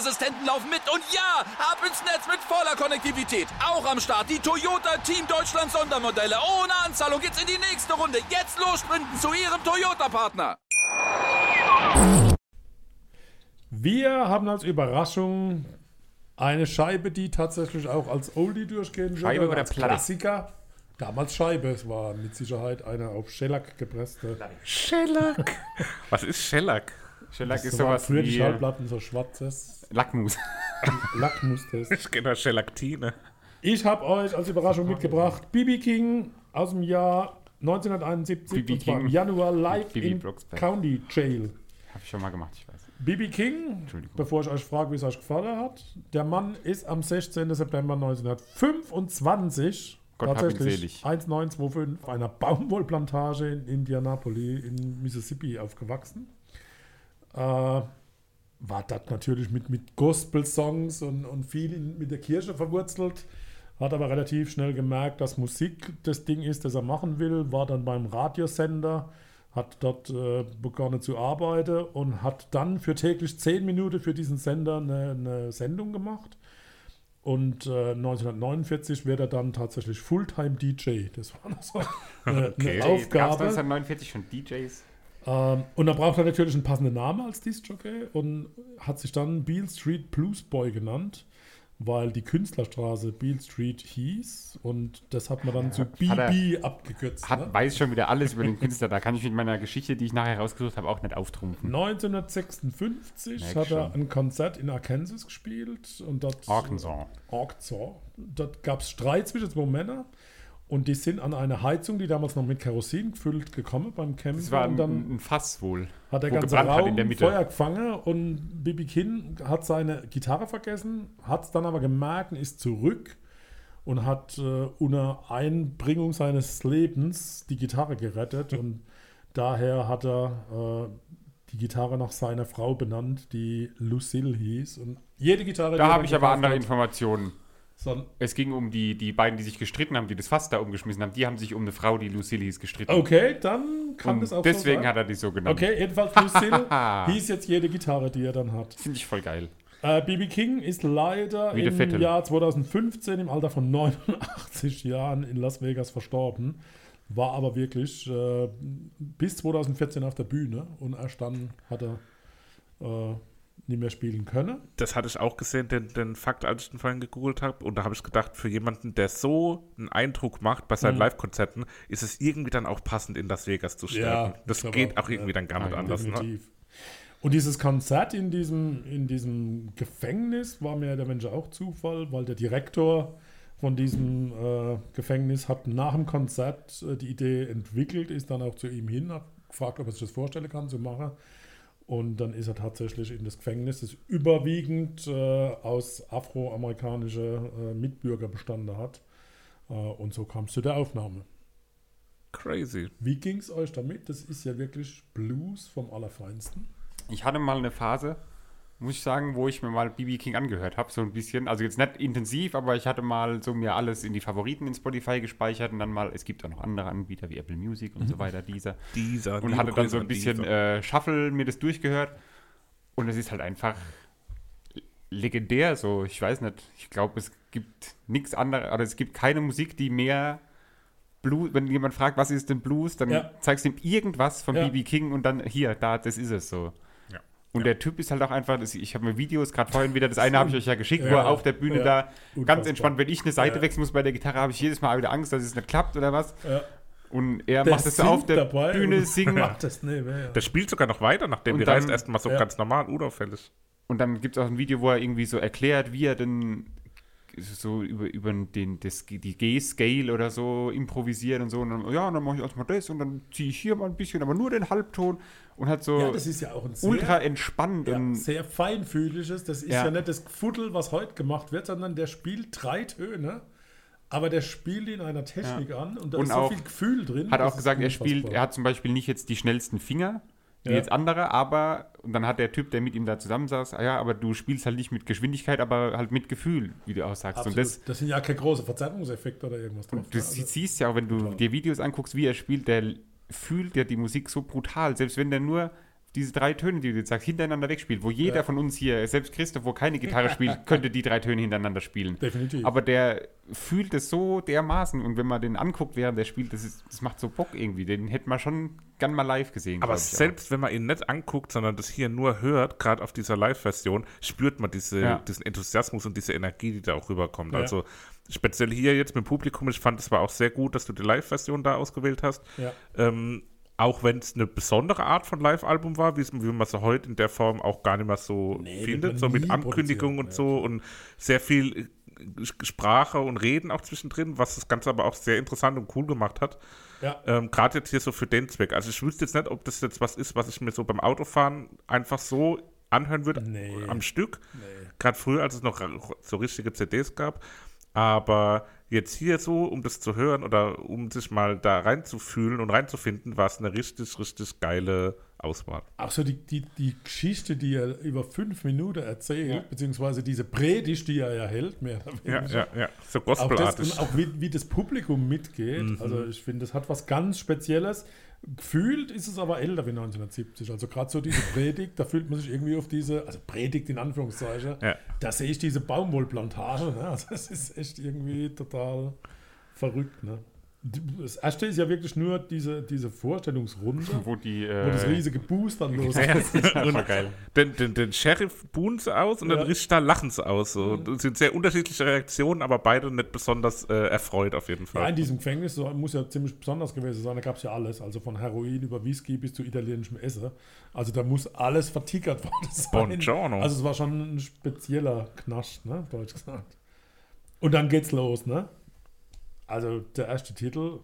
D: Sicherheitsassistenten laufen mit. Und ja, ab ins Netz mit voller Konnektivität. Auch am Start die Toyota Team Deutschland Sondermodelle. Ohne Anzahlung geht's in die nächste Runde. Jetzt los sprinten zu Ihrem Toyota-Partner.
B: Wir haben als Überraschung eine Scheibe, die tatsächlich auch als Oldie durchgehen würde.
C: Scheibe oder
B: als
C: Platte?
B: Klassiker. Damals Scheibe, es war mit Sicherheit eine auf Shellac gepresste.
A: Shellac. Was ist Shellac?
C: Shellac ist
B: So waren
C: sowas
B: früher die
C: wie
B: Schallplatten so schwarzes
C: Lackmus.
B: Lackmusters.
A: Ich kenne Shellaktine.
B: Ich habe euch als Überraschung mitgebracht BB King aus dem Jahr 1971
C: B.B.
B: und zwar im
C: King.
B: Januar live in
C: Blocksberg.
B: County Jail.
C: Habe ich schon mal gemacht, ich weiß.
B: BB King, bevor ich euch frage, wie es euch gefallen hat, der Mann ist am 16. September 1925
C: Gott
B: tatsächlich
C: selig.
B: 1925 auf einer Baumwollplantage in Indianapolis in Mississippi aufgewachsen. Äh, war das natürlich mit, mit Gospel-Songs und, und viel in, mit der Kirche verwurzelt. Hat aber relativ schnell gemerkt, dass Musik das Ding ist, das er machen will. War dann beim Radiosender, hat dort äh, begonnen zu arbeiten und hat dann für täglich 10 Minuten für diesen Sender eine, eine Sendung gemacht. Und äh, 1949 wird er dann tatsächlich Fulltime-DJ. Das war noch so eine,
A: Okay.
B: eine
C: Gab es
B: Aufgabe.
C: 1949 schon DJs?
B: Ähm, und da braucht er natürlich einen passenden Namen als Disc-Jockey und hat sich dann Beale Street Blues Boy genannt, weil die Künstlerstraße Beale Street hieß und das hat man dann zu
C: er-
B: BB abgekürzt.
C: Hat,
B: ne?
C: weiß schon wieder alles über den Künstler. Da kann ich mit meiner Geschichte, die ich nachher rausgesucht habe, auch nicht auftrumpfen.
B: 1956
C: Merk
B: hat er
C: schon.
B: ein Konzert in Arkansas gespielt und dort
C: Arkansas.
B: Arkansas. Dort gab es Streit zwischen zwei Männern und die sind an eine Heizung, die damals noch mit Kerosin gefüllt, gekommen beim Campen.
C: Das war
B: und
C: ein,
B: dann
C: ein Fass wohl.
B: hat der ganze Raum
C: in der Mitte.
B: Feuer gefangen und Bibi King hat seine Gitarre vergessen, hat es dann aber gemerkt und ist zurück und hat äh, unter Einbringung seines Lebens die Gitarre gerettet und daher hat er äh, die Gitarre nach seiner Frau benannt, die Lucille hieß und jede Gitarre,
C: Da habe ich aber andere
B: hat,
C: Informationen.
B: So,
C: Es ging um die, die beiden, die sich gestritten haben, die das Fass da umgeschmissen haben. Die haben sich um eine Frau, die Lucille hieß, gestritten.
B: Okay, dann kann
C: Und
B: das auch
C: deswegen
B: so
C: hat er die so genannt.
B: Okay, jedenfalls Lucille hieß jetzt jede Gitarre, die er dann hat.
C: Finde ich voll geil.
B: Äh, BB King ist leider
C: Wie
B: im. Jahr 2015 im Alter von 89 Jahren in Las Vegas verstorben. War aber wirklich äh, bis 2014 auf der Bühne und erst dann hat er äh, nicht mehr spielen können.
A: Das hatte ich auch gesehen, den, den Fakt, als ich den vorhin gegoogelt habe. Und da habe ich gedacht, für jemanden, der so einen Eindruck macht bei
B: Mhm.
A: seinen Live-Konzerten, ist es irgendwie dann auch passend, in Las Vegas zu sterben. das
B: ich glaub
A: geht
B: auch,
A: auch irgendwie
B: ja.
A: dann gar nicht
C: Ja,
A: anders. Ne?
B: Definitiv. Und dieses Konzert in diesem, in diesem Gefängnis war mir der Mensch auch Zufall, weil der Direktor von diesem äh, Gefängnis hat nach dem Konzert äh, die Idee entwickelt, ist dann auch zu ihm hin, hat gefragt, ob er sich das vorstellen kann zu machen. Und dann ist er tatsächlich in das Gefängnis, das überwiegend äh, aus afroamerikanischer äh, Mitbürger bestanden hat. Äh, und so kam es zu der Aufnahme.
A: Crazy.
B: Wie ging es euch damit? Das ist ja wirklich Blues vom Allerfeinsten.
C: Ich hatte mal eine Phase, muss ich sagen, wo ich mir mal BB King angehört habe, so ein bisschen. Also jetzt nicht intensiv, aber ich hatte mal so mir alles in die Favoriten in Spotify gespeichert und dann mal, es gibt auch noch andere Anbieter wie Apple Music und so weiter, dieser.
A: Dieser.
C: Und hatte dann so ein bisschen äh, Shuffle mir das durchgehört. Und es ist halt einfach legendär so. Ich weiß nicht. Ich glaube, es gibt nichts anderes, oder es gibt keine Musik, die mehr Blues, wenn jemand fragt, was ist denn Blues, dann
B: Ja.
C: zeigst du ihm irgendwas von
B: Ja.
C: BB King und dann hier, da, das ist es so.
A: Ja.
C: Und der Typ ist halt auch einfach, das, ich habe mir Videos gerade vorhin wieder, das eine habe ich euch ja geschickt, wo
B: Ja,
C: er auf der Bühne
B: ja.
C: da ganz
B: Unfassbar.
C: entspannt, wenn ich eine Seite
B: Ja.
C: wechseln muss bei der Gitarre, habe ich jedes Mal wieder Angst, dass es nicht klappt oder was.
B: Ja.
C: Und er
B: Der
C: macht
B: singt
C: auf der Bühne, singen.
B: Macht das. Ja.
A: Der spielt sogar noch weiter, nachdem
C: Und
A: die
C: dann-
A: Reise erstmal so
B: ja.
A: ganz normal unauffällig.
C: Und dann gibt es auch ein Video, wo er irgendwie so erklärt, wie er denn so über, über den, das, die G-Scale oder so improvisieren und so. Und dann, ja, dann mache ich erstmal das und dann ziehe ich hier mal ein bisschen, aber nur den Halbton und hat so
B: Ja, das ist ja auch ein sehr,
C: ultra entspannt.
B: ja,
C: und
B: sehr feinfühliges. Das ist ja.
C: Ja.
B: nicht das Fuddel, was heute gemacht wird, sondern der spielt drei Töne, aber der spielt in einer Technik an und da
C: Und
B: ist so viel Gefühl drin.
C: hat auch gesagt, er spielt, er hat zum Beispiel nicht jetzt die schnellsten Finger, wie
B: Ja.
C: jetzt andere, aber und dann hat der Typ, der mit ihm da zusammensaß, ah ja, aber du spielst halt nicht mit Geschwindigkeit, aber halt mit Gefühl, wie du auch sagst.
B: Absolut.
C: Und das,
B: das sind ja keine große Verzerrungseffekte oder irgendwas drauf.
C: du
B: ne? Also-
C: siehst ja auch, wenn du dir Videos anguckst, wie er spielt, der fühlt ja die Musik so brutal, selbst wenn der nur diese drei Töne, die du jetzt sagst, hintereinander wegspielt, wo jeder
B: Ja.
C: von uns hier, selbst Christoph, wo keine Gitarre spielt, könnte die drei Töne hintereinander spielen.
B: Definitiv.
C: Aber der fühlt es so dermaßen und wenn man den anguckt, während der spielt, das, ist, das macht so Bock irgendwie. Den hätte man schon gern mal live gesehen.
A: Aber
C: ich auch.
A: selbst wenn man ihn nicht anguckt, sondern das hier nur hört, gerade auf dieser Live-Version, spürt man diese,
C: Ja.
A: diesen Enthusiasmus und diese Energie, die da auch rüberkommt.
B: Ja.
A: Also speziell hier jetzt mit dem Publikum, ich fand es war auch sehr gut, dass du die Live-Version da ausgewählt hast.
B: Ja.
A: Ähm, auch wenn es eine besondere Art von Live-Album war, wie man es heute in der Form auch gar nicht mehr so
B: Nee,
A: findet, so mit Ankündigungen und
B: produzieren,
A: so und sehr viel äh, Sprache und Reden auch zwischendrin, was das Ganze aber auch sehr interessant und cool gemacht hat.
B: ja.
A: Ähm, Gerade jetzt hier so für den Zweck. Also ich wüsste jetzt nicht, ob das jetzt was ist, was ich mir so beim Autofahren einfach so anhören würde
B: Nee.
A: am Stück. Gerade früher, als es noch so richtige CDs gab. Aber jetzt hier so, um das zu hören oder um sich mal da reinzufühlen und reinzufinden, war es eine richtig, richtig geile Auswahl.
B: Auch so die, die, die Geschichte, die er über fünf Minuten erzählt, beziehungsweise diese Predigt, die er ja hält, mehr oder
A: Ja,
B: weniger.
A: ja, ja. So
B: Auch, das,
A: gospelartig.
B: und auch wie, wie das Publikum mitgeht.
A: Mhm.
B: Also ich finde, das hat was ganz Spezielles. Gefühlt ist es aber älter wie 1970. Also gerade so diese Predigt, da fühlt man sich irgendwie auf diese, also Predigt in Anführungszeichen,
A: Ja.
B: da sehe ich diese Baumwollplantage. Ne? Also das ist echt irgendwie total verrückt. Ne? Das erste ist ja wirklich nur diese, diese Vorstellungsrunde,
C: Wo die.
B: wo das
C: Äh,
B: riesige Boost dann losgeht.
C: das war geil.
A: Den, den, den Sheriff buhen sie aus und
B: Ja.
A: den Richter lachen sie aus. So. Das sind sehr unterschiedliche Reaktionen, aber beide nicht besonders äh, erfreut auf jeden Fall.
B: Ja, in diesem Gefängnis so, muss ja ziemlich besonders gewesen sein. Da gab es ja alles. Also von Heroin über Whisky bis zu italienischem Essen. Also da muss alles vertickert worden sein.
A: Buongiorno.
B: Also es war schon ein spezieller Knast, ne? Deutsch gesagt. Und dann geht's los, ne? Also der erste Titel,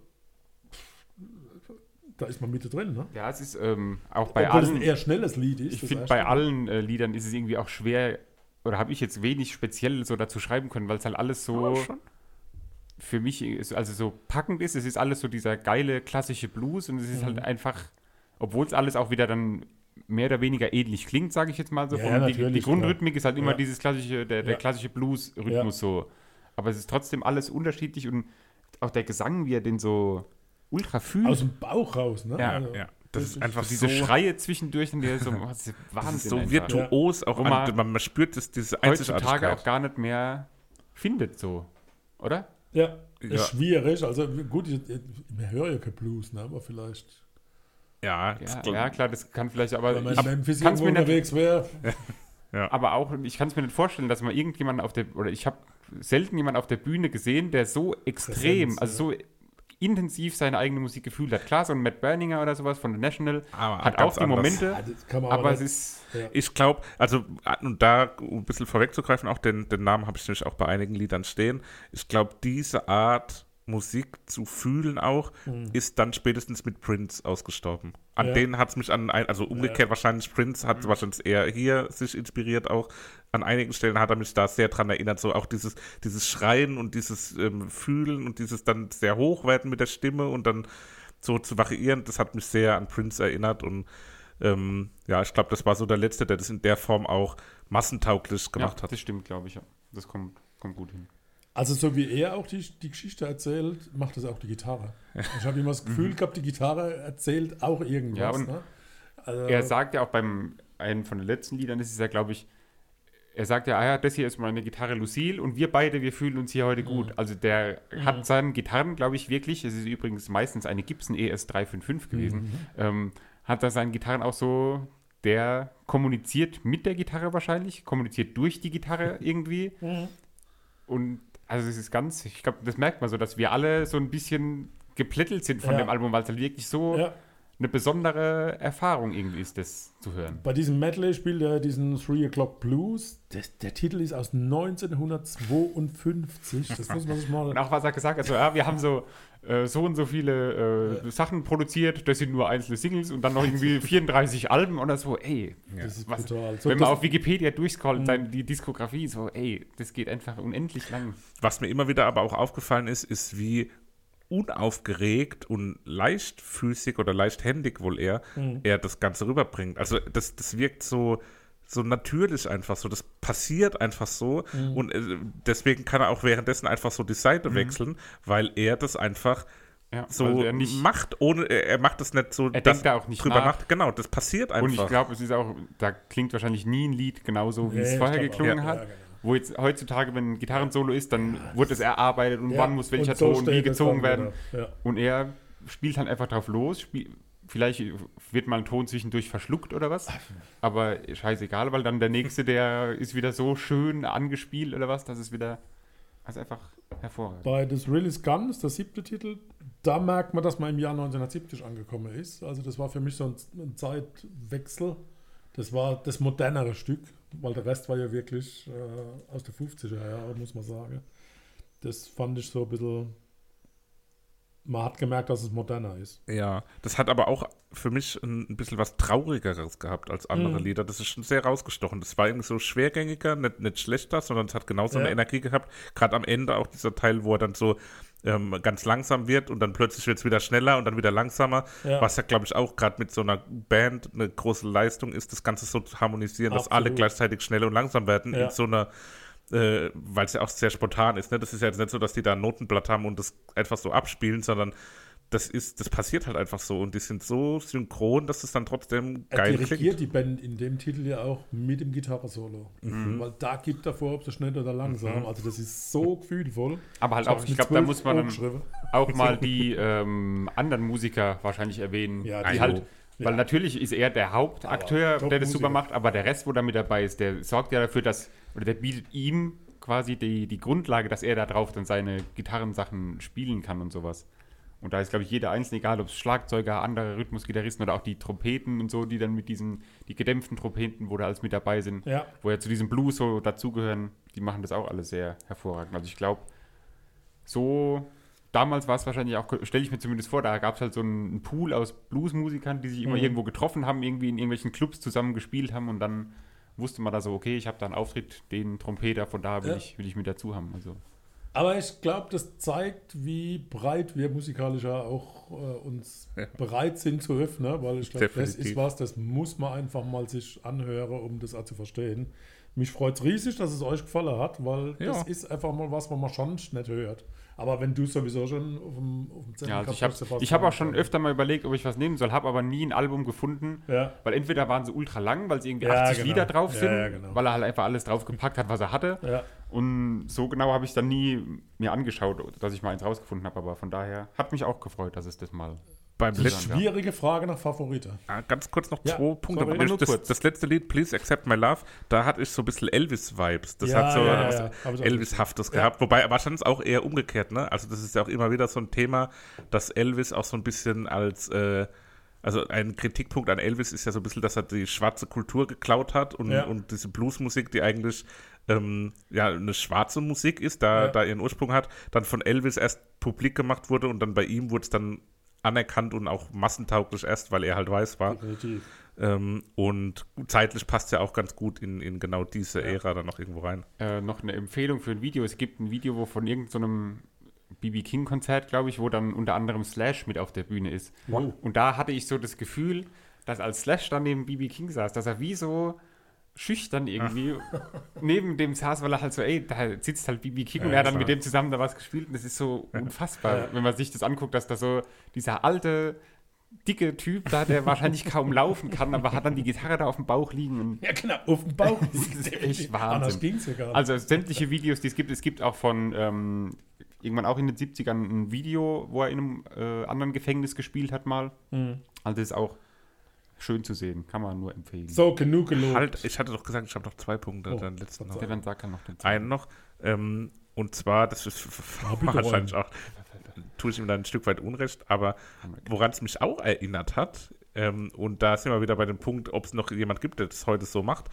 B: da ist man mitte drin, ne?
C: Ja, es ist ähm, auch bei
B: Obwohl es ein
C: allen.
B: eher schnelles Lied ist.
C: Ich finde, bei allen äh, Liedern ist es irgendwie auch schwer, oder habe ich jetzt wenig speziell so dazu schreiben können, weil es halt alles so für mich ist, also so packend ist. Es ist alles so dieser geile klassische Blues und es ist
B: Mhm.
C: halt einfach, obwohl es alles auch wieder dann mehr oder weniger ähnlich klingt, sage ich jetzt mal so.
B: Ja,
C: die, die Grundrhythmik ist halt immer
B: Ja.
C: dieses klassische, der, der
B: Ja.
C: klassische Blues-Rhythmus
B: Ja.
C: so. Aber es ist trotzdem alles unterschiedlich und auch der Gesang, wie er den so ultra fühlt.
B: Aus dem Bauch raus, ne?
C: Ja,
B: also,
A: Ja, das ist einfach
C: diese
A: so,
C: Schreie zwischendurch und der so, das ist
A: das
C: Wahnsinn.
A: ist so virtuos, auch
C: Wo
A: an,
C: man
A: man, spürt das, diese
C: heutzutage
A: Einzigartigkeit.
C: auch gar nicht mehr findet, so. Oder?
B: Ja,
A: Ja.
B: ist schwierig. Also gut, ich, ich höre ja kein Blues, ne? aber vielleicht,
A: Ja,
C: Ja,
A: das-
C: ja klar, das kann vielleicht, aber
B: wenn man
C: ich
B: in Memphis
C: kann's
B: irgendwo
C: mir nicht,
B: unterwegs wäre.
C: aber auch, ich kann es mir nicht vorstellen, dass man irgendjemanden auf der, oder ich habe selten jemanden auf der Bühne gesehen, der so extrem,
B: Präsenz,
C: also so intensiv seine eigene Musik gefühlt hat. Klar, so ein Matt Berninger oder sowas von The National
A: Aber
C: hat auch die
A: anders.
C: Momente,
B: Ja,
C: aber
B: nicht-
C: es ist,
A: Ich glaube, also, und da um ein bisschen vorwegzugreifen, auch den, den Namen habe ich nämlich auch bei einigen Liedern stehen. Ich glaube, diese Art Musik zu fühlen auch, ist dann spätestens mit Prince ausgestorben. An
B: Ja.
A: denen hat es mich an, ein, also umgekehrt wahrscheinlich, Prince hat wahrscheinlich eher hier sich inspiriert auch. An einigen Stellen hat er mich da sehr dran erinnert, so auch dieses, dieses Schreien und dieses ähm, Fühlen und dieses dann sehr hoch werden mit der Stimme und dann so zu variieren, das hat mich sehr an Prince erinnert und ähm, ja, ich glaube, das war so der Letzte, der das in der Form auch massentauglich
C: ja,
A: gemacht hat.
C: das stimmt, glaube ich, ja. Das kommt, kommt gut hin.
B: Also so wie er auch die, die Geschichte erzählt, macht das auch die Gitarre. Ich habe immer das Gefühl gehabt, die Gitarre erzählt auch irgendwas.
C: Ja,
B: ne? also,
C: Er sagt ja auch beim einem von den letzten Liedern, das ist ja, glaube ich, er sagt ja, ah ja, das hier ist meine Gitarre Lucille und wir beide, wir fühlen uns hier heute gut. Also der hat seinen Gitarren, glaube ich, wirklich, es ist übrigens meistens eine Gibson ES 355 gewesen, ähm, hat er seinen Gitarren auch so, der kommuniziert mit der Gitarre wahrscheinlich, kommuniziert durch die Gitarre irgendwie. Und also es ist ganz, ich glaube, das merkt man so, dass wir alle so ein bisschen geplättelt sind von
B: Ja.
C: dem Album, weil es halt wirklich so
B: ja,
C: eine besondere Erfahrung irgendwie ist, das zu hören.
B: Bei diesem Medley spielt er diesen Three O'Clock Blues. Der, der Titel ist aus 1952. Das muss man sich mal.
C: Und auch was er gesagt hat, also, ja, wir haben so, äh, so und so viele äh, Sachen produziert, das sind nur einzelne Singles und dann noch irgendwie 34 Alben oder so, ey.
B: das ist
C: was,
B: brutal. So,
C: wenn man auf Wikipedia durchscrollt, seine, die Diskografie, so, ey, das geht einfach unendlich lang.
A: Was mir immer wieder aber auch aufgefallen ist, ist, wie unaufgeregt und leichtfüßig oder leichthändig wohl er, er das Ganze rüberbringt. Also das, das wirkt so, so natürlich einfach so. Das passiert einfach so. Und äh, deswegen kann er auch währenddessen einfach so die Seite wechseln, weil er das einfach
C: Ja,
A: so
C: er
A: macht, ohne, er er macht das nicht so,
C: Er
A: dass
C: denkt da auch nicht
A: drüber
C: nach.
A: nach. Genau, das passiert einfach.
C: Und ich glaube, es ist auch, da klingt wahrscheinlich nie ein Lied genauso, wie
B: Nee,
C: es vorher
B: auch.
C: geklungen
A: Ja.
C: hat.
B: Ja, genau.
C: Wo jetzt heutzutage, wenn ein Gitarrensolo ist, dann wird es erarbeitet und
B: Ja,
C: wann muss welcher
B: und so
C: Ton wie gezogen werden.
B: Ja.
C: Und er spielt dann einfach drauf los. Spiel, vielleicht wird mal ein Ton zwischendurch verschluckt oder was. Aber scheißegal, weil dann der nächste, der ist wieder so schön angespielt oder was, dass es wieder. Also einfach hervorragend.
B: Bei is Gone ist der siebte Titel. Da merkt man, dass man im Jahr 1970 angekommen ist. Also das war für mich so ein Zeitwechsel. Das war das modernere Stück, weil der Rest war ja wirklich äh, aus den 50er Jahren, muss man sagen. Das fand ich so ein bisschen. Man hat gemerkt, dass es moderner ist.
A: Ja, das hat aber auch für mich ein, ein bisschen was Traurigeres gehabt als andere
B: Mhm.
A: Lieder. Das ist schon sehr rausgestochen. Das war irgendwie so schwergängiger, nicht, nicht schlechter, sondern es hat genauso
B: Ja.
A: eine Energie gehabt. Gerade am Ende auch dieser Teil, wo er dann so ähm, ganz langsam wird und dann plötzlich wird es wieder schneller und dann wieder langsamer.
B: Ja.
A: Was ja, glaube ich, auch gerade mit so einer Band eine große Leistung ist, das Ganze so zu harmonisieren, dass alle
B: Absolut.
A: gleichzeitig schnell und langsam werden
B: Ja.
A: in so einer äh, weil es ja auch sehr spontan ist. Ne? Das ist ja jetzt nicht so, dass die da ein Notenblatt haben und das einfach so abspielen, sondern das ist, das passiert halt einfach so und die sind so synchron, dass es dann trotzdem
B: Er
A: geil
B: dirigiert
A: klingt.
B: die Band in dem Titel ja auch mit dem Gitarrensolo.
C: Mhm.
B: Weil da gibt er vor, ob es schnell oder langsam. Also das ist so gefühlvoll.
C: Aber halt auch, ich glaube, da
B: 12
C: muss man auch mal die ähm, anderen Musiker wahrscheinlich erwähnen.
B: Ja,
C: die
B: die-
C: halt, weil
B: Ja.
C: natürlich ist er der Hauptakteur,
B: Aber
C: der das super macht, aber der Rest, wo da mit dabei ist, der sorgt ja dafür, dass, oder der bietet ihm quasi die, die Grundlage, dass er da drauf dann seine Gitarrensachen spielen kann und sowas. Und da ist, glaube ich, jeder Einzelne, egal ob es Schlagzeuger, andere Rhythmusgitarristen oder auch die Trompeten und so, die dann mit diesen, die gedämpften Trompeten, wo da alles mit dabei sind,
B: Ja.
C: wo ja zu diesem Blues so dazugehören, die machen das auch alle sehr hervorragend. Also ich glaube, so damals war es wahrscheinlich auch, stelle ich mir zumindest vor, da gab es halt so einen Pool aus Bluesmusikern, die sich immer irgendwo getroffen haben, irgendwie in irgendwelchen Clubs zusammen gespielt haben und dann wusste man da so, okay, ich habe da einen Auftritt, den Trompeter, von da will,
B: Ja.
C: ich, will ich mit dazu haben. Also
B: Aber ich glaube, das zeigt, wie breit wir musikalischer auch äh, uns bereit sind zu öffnen, weil ich glaube, das ist was, das muss man einfach mal sich anhören, um das auch zu verstehen. Mich freut es riesig, dass es euch gefallen hat, weil
A: Ja.
B: das ist einfach mal was, was man schon nicht hört. Aber wenn du sowieso schon auf dem, auf dem
C: ja, also ich habe hab auch schon öfter mal überlegt, ob ich was nehmen soll, habe aber nie ein Album gefunden,
B: Ja.
C: weil entweder waren sie ultra lang, weil sie irgendwie
B: Ja,
C: 80
B: genau.
C: Lieder drauf sind,
B: ja, genau.
C: weil er halt einfach alles draufgepackt hat, was er hatte.
B: Ja.
C: Und so genau habe ich dann nie mir angeschaut, dass ich mal eins rausgefunden habe. Aber von daher hat mich auch gefreut, dass es das mal.
A: Beim letzten,
B: Schwierige Frage nach Favorite.
A: Ah, ganz kurz noch
B: Ja,
A: zwei Punkte. das,
C: kurz.
A: das letzte Lied, Please Accept My Love, da hatte ich so ein bisschen Elvis-Vibes. Das
B: Ja,
A: hat so
B: ja,
A: was Elvis-haftes gehabt. Wobei wahrscheinlich auch eher umgekehrt, ne? Also das ist ja auch immer wieder so ein Thema, dass Elvis auch so ein bisschen als äh, also ein Kritikpunkt an Elvis ist ja so ein bisschen, dass er die schwarze Kultur geklaut hat und, und diese Bluesmusik, die eigentlich ähm, ja eine schwarze Musik ist, da,
B: Ja.
A: da ihren Ursprung hat, dann von Elvis erst publik gemacht wurde und dann bei ihm wurde es dann anerkannt und auch massentauglich erst, weil er halt weiß war. Ähm, und zeitlich passt ja auch ganz gut in, in genau diese Ära dann noch irgendwo rein.
C: Äh, noch eine Empfehlung für ein Video. Es gibt ein Video, wo von irgendeinem BB King-Konzert, glaube ich, wo dann unter anderem Slash mit auf der Bühne ist.
B: Wow.
C: Und da hatte ich so das Gefühl, dass als Slash dann neben BB King saß, dass er wie so schüchtern irgendwie neben dem saß, weil er halt so, ey, da sitzt halt BB King und er hat dann
A: klar.
C: mit dem zusammen da was gespielt und das ist so unfassbar, wenn man sich das anguckt, dass da so dieser alte, dicke Typ da, der wahrscheinlich kaum laufen kann, aber hat dann die Gitarre da auf dem Bauch liegen und
B: Ja, genau, auf dem Bauch.
C: Das ist echt
B: Anders
C: Wahnsinn.
B: ging es ja gar nicht.
C: also sämtliche Videos, die es gibt, es gibt auch von ähm, irgendwann auch in den 70ern ein Video, wo er in einem äh, anderen Gefängnis gespielt hat mal.
B: Mhm.
C: Also das ist auch schön zu sehen, kann man nur empfehlen.
B: so, genug gelobt.
A: Halt, ich hatte doch gesagt, ich habe noch zwei Punkte,
B: Oh,
A: den letzten noch.
C: Ja, dann sag er noch den
A: Einen noch. Ähm, und zwar, das ist
B: Ah,
A: wahrscheinlich auch. tue ich ihm dann ein Stück weit Unrecht, aber woran es mich auch erinnert hat, ähm, und da sind wir wieder bei dem Punkt, ob es noch jemand gibt, der das heute so macht,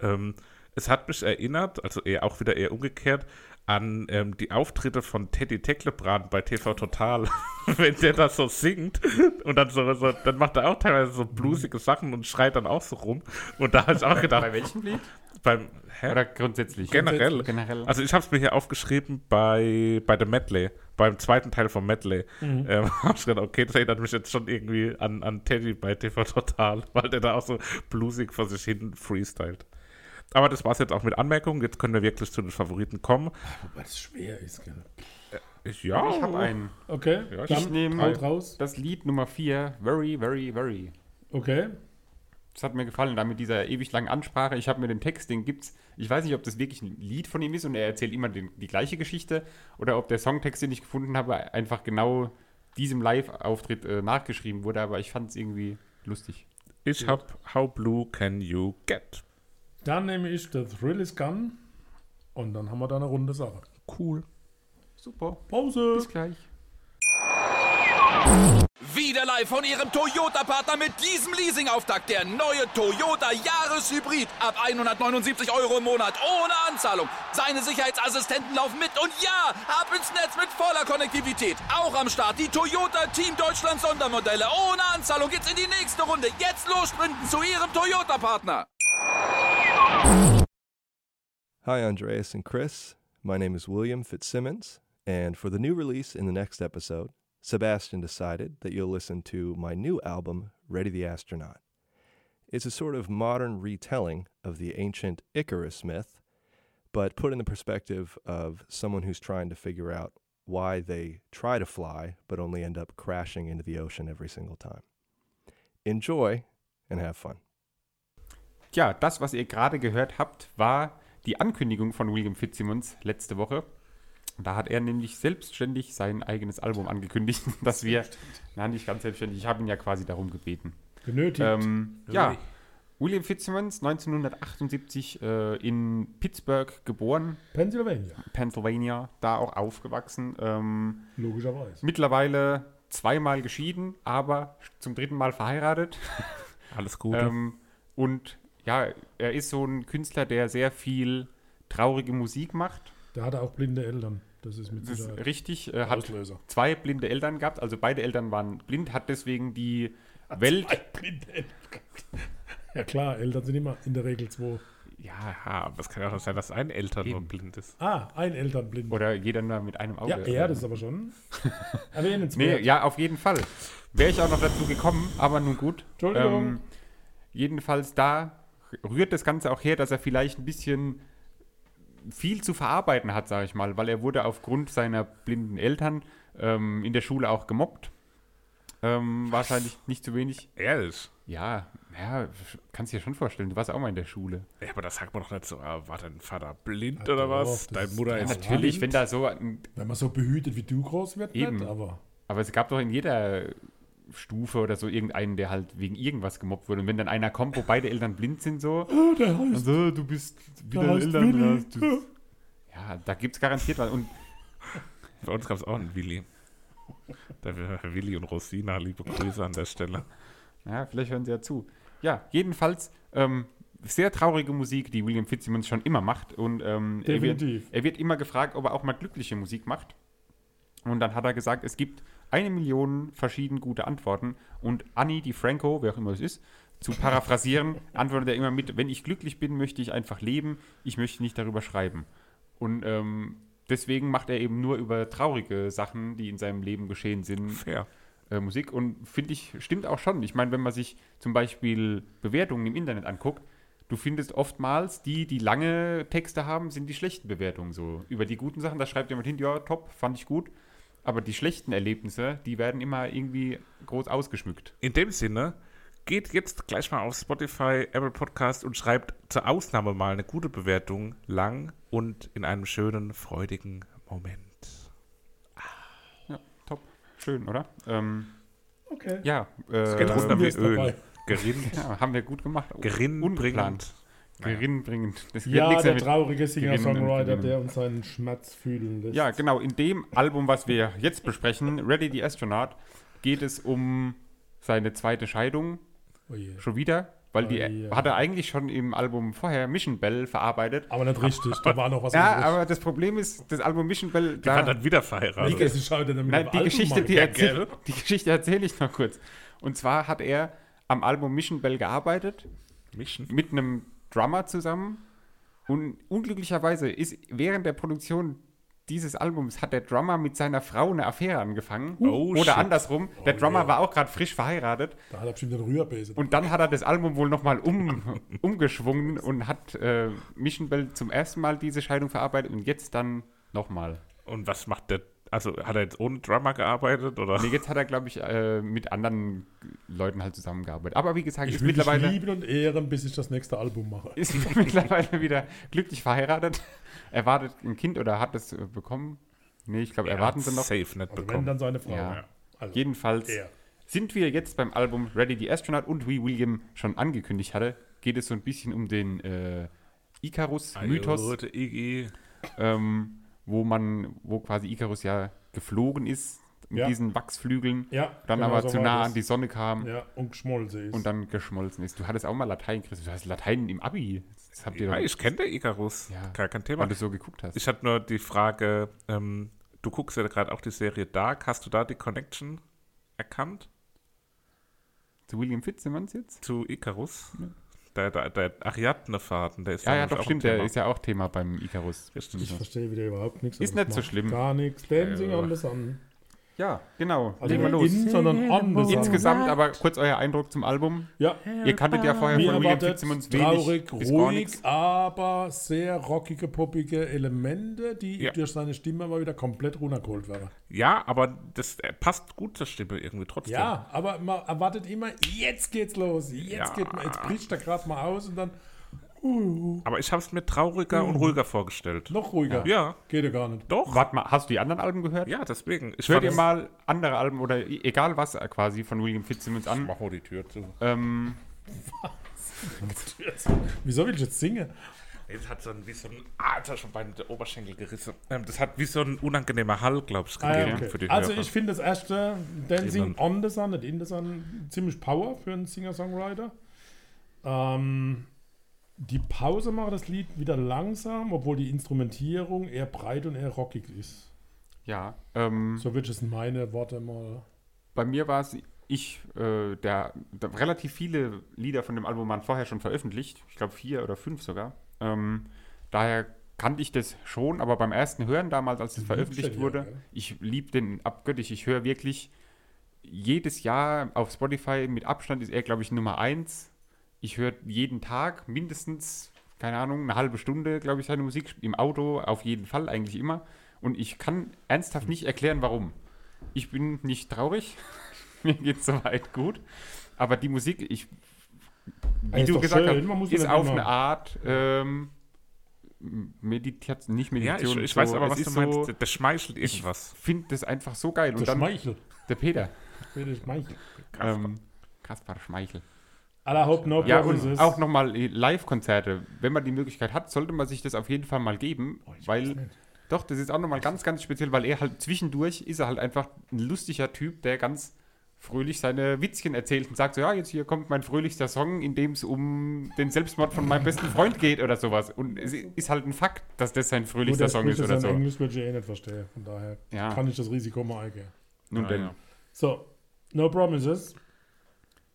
A: ähm, es hat mich erinnert, also eher auch wieder eher umgekehrt, an ähm, die Auftritte von Teddy Tecklebrand bei TV Total, wenn der das so singt und dann so, so, dann macht er auch teilweise so bluesige Sachen und schreit dann auch so rum. Und da habe ich auch gedacht,
C: Bei welchem Lied?
A: beim hä?
C: Oder grundsätzlich?
A: generell.
C: Generell.
A: Also ich habe es mir hier aufgeschrieben bei, bei dem Medley, beim zweiten Teil vom Medley.
C: Mhm.
A: Ähm, habe ich gedacht, okay, das erinnert mich jetzt schon irgendwie an, an Teddy bei TV Total, weil der da auch so bluesig vor sich hin freestylt. Aber das war's jetzt auch mit Anmerkungen. Jetzt können wir wirklich zu den Favoriten kommen.
B: Wobei das schwer ist, gell?
A: Ich, ja,
C: ich habe einen.
B: Okay,
A: Ja, ich
C: nehme-
B: raus.
C: Das Lied Nummer 4, Very, Very, Very.
B: Okay.
C: Das hat mir gefallen, da mit dieser ewig langen Ansprache. Ich habe mir den Text, den gibt's. Ich weiß nicht, ob das wirklich ein Lied von ihm ist und er erzählt immer den, die gleiche Geschichte oder ob der Songtext, den ich gefunden habe, einfach genau diesem Live-Auftritt äh, nachgeschrieben wurde, aber ich fand es irgendwie lustig.
A: Ich habe How Blue Can You Get?
B: Dann nehme ich The Thrill is Gone und dann haben wir da eine runde Sache.
A: Cool.
C: Super.
B: Pause.
C: Bis gleich.
D: Wieder live von Ihrem Toyota-Partner mit diesem Leasing-Auftakt. Der neue Toyota Jahreshybrid. Ab 179 Euro im Monat. Ohne Anzahlung. Seine Sicherheitsassistenten laufen mit. Und ja, ab ins Netz mit voller Konnektivität. Auch am Start die Toyota Team Deutschland Sondermodelle. Ohne Anzahlung geht's in die nächste Runde. Jetzt los sprinten zu Ihrem Toyota-Partner.
E: Hi, Andreas and Chris. My name is William Fitzsimmons, and for the new release in the next episode, Sebastian decided that you'll listen to my new album, Ready the Astronaut. It's a sort of modern retelling of the ancient Icarus myth, but put in the perspective of someone who's trying to figure out why they try to fly but only end up crashing into the ocean every single time. Enjoy and have fun.
C: Tja, das, was ihr gerade gehört habt, war die Ankündigung von William Fitzsimmons letzte Woche. Da hat er nämlich selbstständig sein eigenes Album angekündigt, dass wir, nein, nicht ganz selbstständig, ich habe ihn ja quasi darum gebeten.
B: Genötigt.
C: Ähm, ja, William Fitzsimmons, 1978 äh, in Pittsburgh geboren,
B: Pennsylvania.
C: Pennsylvania, da auch aufgewachsen. Ähm,
B: Logischerweise.
C: mittlerweile zweimal geschieden, aber zum dritten Mal verheiratet.
A: Alles Gute.
C: Ähm, und ja, er ist so ein Künstler, der sehr viel traurige Musik macht.
B: Der hatte auch blinde Eltern. Das ist mit
C: Das ist
B: Sicherheit
C: richtig. Äh, hat
B: Auslöser.
C: zwei blinde Eltern gehabt, also beide Eltern waren blind, hat deswegen die Welt.
B: Zwei blinde Eltern. Ja klar, Eltern sind immer in der Regel zwei.
A: ja, aber es kann ja auch sein, dass ein Eltern nur blind ist.
B: Ah, ein Eltern blind.
C: Oder jeder nur mit einem Auge.
B: ja, er, das ist aber schon
C: Nee,
B: erwähnenswert.
C: ja, auf jeden Fall. Wäre ich auch noch dazu gekommen, aber nun gut.
B: Entschuldigung.
C: Ähm, jedenfalls da rührt das Ganze auch her, dass er vielleicht ein bisschen viel zu verarbeiten hat, sage ich mal, weil er wurde aufgrund seiner blinden Eltern ähm, in der Schule auch gemobbt. Ähm, wahrscheinlich nicht zu wenig.
A: Ehrlich?
C: Ja, ja, kannst dir schon vorstellen, du warst auch mal in der Schule.
A: Ja, aber das sagt man doch nicht so, ah, war dein Vater blind
B: Ja,
A: oder
B: doch,
A: was? Deine
B: ist-
A: Mutter ist
C: Natürlich,
A: blind?
C: wenn da so ein,
B: Wenn man so behütet wie du groß wird,
C: Eben.
B: nicht, aber
C: Aber es gab doch in jeder Stufe oder so irgendeinen, der halt wegen irgendwas gemobbt wurde. Und wenn dann einer kommt, wo beide Eltern blind sind, so,
B: oh, der heißt,
C: also, du bist
B: der
C: wieder Eltern.
B: Willi.
C: hast du- Ja, da gibt es garantiert was. Und
A: Bei uns gab es auch einen Willi. Da wäre Willi und Rosina, liebe Grüße an der Stelle.
C: ja, vielleicht hören sie ja zu. Ja, jedenfalls ähm, sehr traurige Musik, die William Fitzsimmons schon immer macht. Und ähm, er, wird, er wird immer gefragt, ob er auch mal glückliche Musik macht. Und dann hat er gesagt, es gibt eine Million verschieden gute Antworten. Und Annie Di Franco, wer auch immer es ist, zu paraphrasieren, antwortet er immer mit, wenn ich glücklich bin, möchte ich einfach leben, ich möchte nicht darüber schreiben. Und ähm, deswegen macht er eben nur über traurige Sachen, die in seinem Leben geschehen sind,
A: Fair.
C: äh, Musik. Und finde ich, stimmt auch schon. Ich meine, wenn man sich zum Beispiel Bewertungen im Internet anguckt, du findest oftmals die, die lange Texte haben, sind die schlechten Bewertungen so. Über die guten Sachen, da schreibt jemand hin, ja, top, fand ich gut. Aber die schlechten Erlebnisse, die werden immer irgendwie groß ausgeschmückt.
A: In dem Sinne, geht jetzt gleich mal auf Spotify, Apple Podcast und schreibt zur Ausnahme mal eine gute Bewertung, lang und in einem schönen, freudigen Moment.
C: Ja, top. Schön, oder? Ähm,
B: okay.
C: ja, äh,
A: Geht runter wie
B: Wurst
A: Öl. Gerinnt,
C: ja, haben wir gut gemacht.
A: gerinnend
C: Ungeplant.
A: Bringend.
C: Gewinnbringend. Das wird
B: Ja, der
C: mit-
B: traurige Singer-Songwriter, der uns seinen Schmerz fühlen lässt.
C: Ja, genau. In dem Album, was wir jetzt besprechen, Ready the Astronaut, geht es um seine zweite Scheidung.
B: Oh je.
C: Schon wieder. Weil die
B: Oh je.
C: hat er eigentlich schon im Album vorher Mission Bell verarbeitet.
B: Aber nicht richtig, da war noch was
C: Ja,
B: übrig.
C: aber das Problem ist, das Album Mission Bell,
A: Die
C: da,
A: dann wieder verheiratet.
B: Wie denn mit
C: nein, die Geschichte, die, erzähl, die Geschichte erzähle ich noch kurz. Und zwar hat er am Album Mission Bell gearbeitet
A: Mission.
C: mit einem Drummer zusammen. Und unglücklicherweise ist während der Produktion dieses Albums hat der Drummer mit seiner Frau eine Affäre angefangen.
A: Oh,
C: Oder
A: shit.
C: andersrum, der Drummer war auch gerade frisch verheiratet.
B: Da hat er bestimmt Rührbesen.
C: Und dann hat er das Album wohl nochmal um, umgeschwungen und hat äh, Mission Bell zum ersten Mal diese Scheidung verarbeitet und jetzt dann nochmal.
A: Und was macht der? Also hat er jetzt ohne Drummer gearbeitet oder?
C: Nee, jetzt hat er, glaube ich, äh, mit anderen Leuten halt zusammengearbeitet. Aber wie gesagt,
B: ich
C: ist
B: will dich
C: mittlerweile,
B: lieben und ehren, bis ich das nächste Album mache.
C: ist mittlerweile wieder glücklich verheiratet. Er wartet ein Kind oder hat es äh, bekommen. Nee, ich glaube, erwarten sie noch.
A: Safe nicht
B: Also wenn
A: bekommen.
B: dann seine Frau.
C: Ja.
B: Also,
C: Jedenfalls
B: er.
C: sind wir jetzt beim Album Ready the Astronaut und wie William schon angekündigt hatte, geht es so ein bisschen um den äh, Icarus-Mythos. Ähm, wo man, wo quasi Icarus ja geflogen ist mit
B: Ja.
C: diesen Wachsflügeln,
B: Ja,
C: dann
B: genau
C: aber
B: so
C: zu nah an die Sonne kam
B: Ja, und geschmolzen ist.
C: und dann geschmolzen ist. Du hattest auch mal Latein, Chris. Du hast Latein im Abi. Das habt ihr
A: Ja,
C: doch,
A: ich kenne Icarus.
C: Ja.
A: Gar kein Thema.
C: weil du so geguckt hast.
A: Ich hatte nur die Frage, ähm, du guckst ja gerade auch die Serie Dark. Hast du da die Connection erkannt
C: Zu William Fitzsimmons jetzt?
A: zu Icarus? Der, der, der Ariadne-Faden, der ist
C: Ja, ja, doch,
A: auch ein
C: stimmt. Der
A: Thema.
C: ist ja auch Thema beim Icarus.
B: ich verstehe wieder überhaupt nichts.
C: Ist
B: das
C: nicht so schlimm.
B: Gar nichts. Dancing on the Sun.
C: Ja, genau.
B: Also
C: Legen wir
B: nicht
C: los.
B: in, sondern on the.
C: Insgesamt aber kurz euer Eindruck zum Album.
B: Ja,
C: Ihr kanntet ja vorher
B: mir
C: von William Fitzsimmons wenig
B: traurig,
C: bis gar
B: ruhig,
C: nichts.
B: aber sehr rockige, poppige Elemente, die
A: Ja.
B: durch seine Stimme mal wieder komplett runtergeholt werden.
A: Ja, aber das äh, passt gut zur Stimme irgendwie trotzdem.
B: Ja, aber man erwartet immer, jetzt geht's los, jetzt
A: Ja.
B: geht man, jetzt bricht er gerade mal aus und dann
A: Aber ich habe es mir trauriger und ruhiger vorgestellt.
B: noch ruhiger.
A: Ja,
B: Geht ja gar nicht.
A: doch.
C: Warte mal, hast du die anderen Alben gehört?
A: Ja, deswegen. Ich
C: ihr
A: es-
C: mal andere Alben oder e- egal was äh, quasi von William Fitzsimmons an.
A: Mach mal die Tür zu.
C: Ähm,
B: Wieso will ich jetzt singen?
A: Es hat so ein, wie so ein, ah, hat schon beinahe der Oberschenkel gerissen. Ähm, das hat wie so ein unangenehmer Hall, glaube ich,
B: Ah,
A: gegeben
B: okay.
A: für die
B: Also
A: Hörer.
B: ich finde das erste Dancing on the Sun, nicht in the Sun, ziemlich Power für einen Singer-Songwriter. Ähm, die Pause macht das Lied wieder langsam, obwohl die Instrumentierung eher breit und eher rockig ist.
C: ja, ähm,
B: So ich es in meine Worte mal.
C: bei mir war es, ich, äh, der, der, relativ viele Lieder von dem Album waren vorher schon veröffentlicht. Ich glaube vier oder fünf sogar. Ähm, daher kannte ich das schon, aber beim ersten Hören damals, als es veröffentlicht wurde,
B: ja,
C: ich liebe den abgöttisch. Ich höre wirklich jedes Jahr auf Spotify mit Abstand ist er, glaube ich, Nummer eins. Ich höre jeden Tag mindestens, keine Ahnung, eine halbe Stunde, glaube ich, seine Musik. Im Auto auf jeden Fall, eigentlich immer. Und ich kann ernsthaft nicht erklären, warum. Ich bin nicht traurig. Mir geht es soweit gut. Aber die Musik, ich, wie
B: ist
C: du gesagt
B: schön,
C: hast, ist auf
B: immer-
C: eine Art ähm, Meditation, nicht
A: ja, ich,
C: Meditation.
A: ich
C: so,
A: weiß aber, was
C: ist
A: du meinst.
C: So,
A: der schmeichelt
C: ich
A: irgendwas.
C: finde das einfach so geil.
B: Der
C: Und dann
B: Schmeichel.
C: der Peter.
B: Der Schmeichel.
C: Ähm, Kaspar Schmeichel.
B: Aller Hope No
C: Ja,
B: Promises.
C: und auch nochmal Live-Konzerte. Wenn man die Möglichkeit hat, sollte man sich das auf jeden Fall mal geben, weil doch, das ist auch nochmal ganz, ganz speziell, weil er halt zwischendurch ist er halt einfach ein lustiger Typ, der ganz fröhlich seine Witzchen erzählt und sagt so, ja, jetzt hier kommt mein fröhlichster Song, in dem es um den Selbstmord von meinem besten Freund geht oder sowas. Und es ist halt ein Fakt, dass das sein
B: Gut,
C: fröhlichster Song ist
B: das
C: oder so.
B: Englisch, würde ich eh nicht verstehen. Von daher
C: Ja.
B: kann ich das Risiko mal eingehen.
C: Nun
A: Ja,
C: denn.
A: ja.
B: So, No Promises.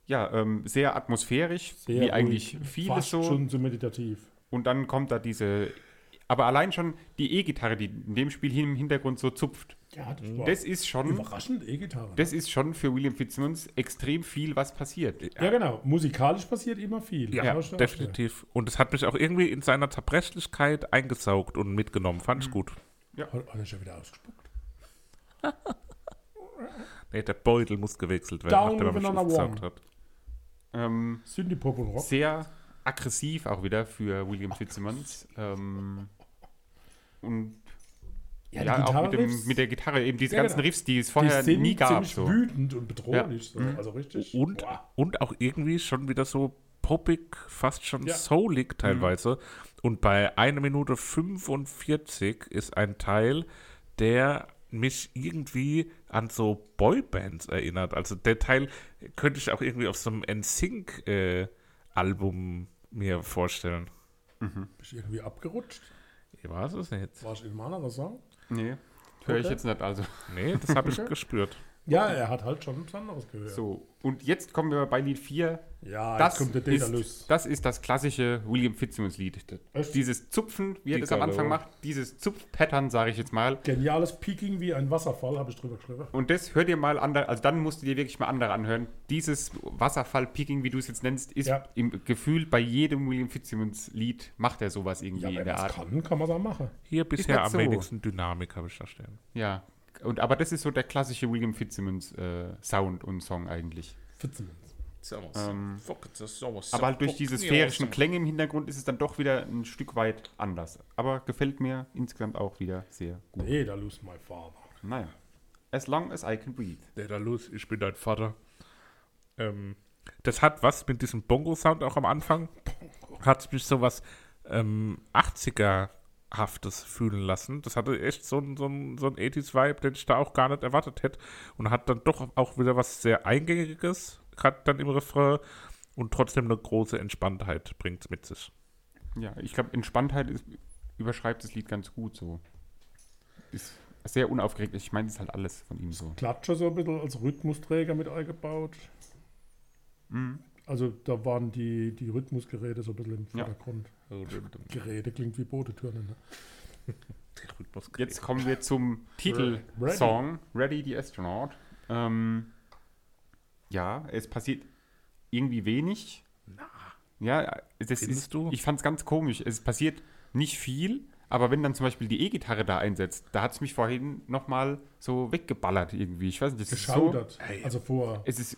C: Ja, ähm, sehr atmosphärisch,
B: Sehr
C: wie eigentlich vieles
B: Fast
C: so.
B: schon zu meditativ.
C: Und dann kommt da diese, aber allein schon die E-Gitarre, die in dem Spiel hin- im Hintergrund so zupft.
B: Ja, das war
C: Das ist schon,
B: überraschend E-Gitarre.
C: das ist schon für William Fitzsimmons extrem viel, was passiert.
B: Ja, genau. Musikalisch passiert immer viel.
A: Ja,
B: schon
A: definitiv. Und es hat mich auch irgendwie in seiner Zerbrechlichkeit eingesaugt und mitgenommen. Fand
C: Mhm.
A: ich gut.
B: Hat, hat er schon wieder ausgespuckt?
A: Nee, der Beutel muss gewechselt werden,
B: Down
A: nachdem er mich
B: one.
A: hat.
C: Ähm,
B: Synthie-Pop und Rock.
C: sehr aggressiv auch wieder für William Fitzsimmons. Ähm, und
B: Ja, die
C: ja, auch mit, dem, mit der Gitarre, eben diese
B: Ja,
C: ganzen
B: genau.
C: Riffs, die es
B: die
C: vorher
B: sind
C: nie gab.
B: ziemlich
C: So.
B: wütend und bedrohlich. So. Also richtig.
A: Und,
B: Boah.
A: und auch irgendwie schon wieder so poppig, fast schon
B: Ja.
A: soulig teilweise. Und bei 1 Minute 45 ist ein Teil, der mich irgendwie an so Boybands erinnert. Also der Teil könnte ich auch irgendwie auf so einem NSYNC-Album mir vorstellen.
B: Bist du irgendwie abgerutscht?
A: Ich weiß es nicht.
B: War ich in einem anderen Song?
C: Nee, höre ich
B: Okay.
C: jetzt nicht. Also
A: Nee, das habe ich gespürt.
B: Ja, er hat halt schon was anderes gehört.
C: so. Und jetzt kommen wir bei Lied 4.
B: Ja,
C: Das
B: kommt der
C: ist,
B: Daedalus.
C: das ist das klassische William Fitzsimmons Lied.
B: Echt?
C: Dieses Zupfen, wie er das am. Anfang macht, dieses Zupf-Pattern, sage ich jetzt mal.
B: Geniales Peaking wie ein Wasserfall, habe ich drüber geschrieben.
C: Und das hört ihr mal andere, also dann musst du dir wirklich mal andere anhören. Dieses Wasserfall-Picking, wie du es jetzt nennst, ist
B: Ja.
C: im Gefühl bei jedem William Fitzsimmons-Lied macht er sowas irgendwie
B: Ja,
C: in der
B: man
C: Art.
B: kann, kann man es auch machen.
A: Hier bisher am
C: so.
A: wenigsten Dynamik habe ich da stehen.
C: Ja. Und, aber das ist so der klassische William Fitzsimmons äh, Sound und Song eigentlich.
B: Fitzsimmons.
C: Ähm, aber halt durch diese sphärischen Klänge im Hintergrund ist es dann doch wieder ein Stück weit anders. Aber gefällt mir insgesamt auch wieder sehr gut.
B: Nee, da lose my father.
C: Naja. As long as I can breathe.
A: Nee, da los, ich bin dein Vater. Ähm, das hat was mit diesem Bongo-Sound auch am Anfang. Hat mich sowas ähm, 80er Haftes fühlen lassen. Das hatte echt so einen so ein, so ein 80s-Vibe, den ich da auch gar nicht erwartet hätte. Und hat dann doch auch wieder was sehr Eingängiges, gerade dann im Refrain und trotzdem eine große Entspanntheit bringt es mit sich.
C: Ja, ich glaube, Entspanntheit ist, überschreibt das Lied ganz gut so. Ist sehr unaufgeregt. Ich meine, das ist halt alles von ihm so.
B: Klatscher so ein bisschen als Rhythmusträger mit eingebaut. Mhm. Also da waren die, die Rhythmusgeräte so ein bisschen im Vordergrund. Ja. Geräte klingt wie Bodetürne. Ne?
C: Jetzt kommen wir zum Titelsong, Ready the Astronaut. Ähm, ja, es passiert irgendwie wenig. Ja, das ist,
A: du?
C: ich fand es ganz komisch. Es passiert nicht viel, aber wenn dann zum Beispiel die E-Gitarre da einsetzt, da hat es mich vorhin nochmal so weggeballert irgendwie. Ich weiß nicht, das ist so,
B: Geschaudert. also vor
C: es ist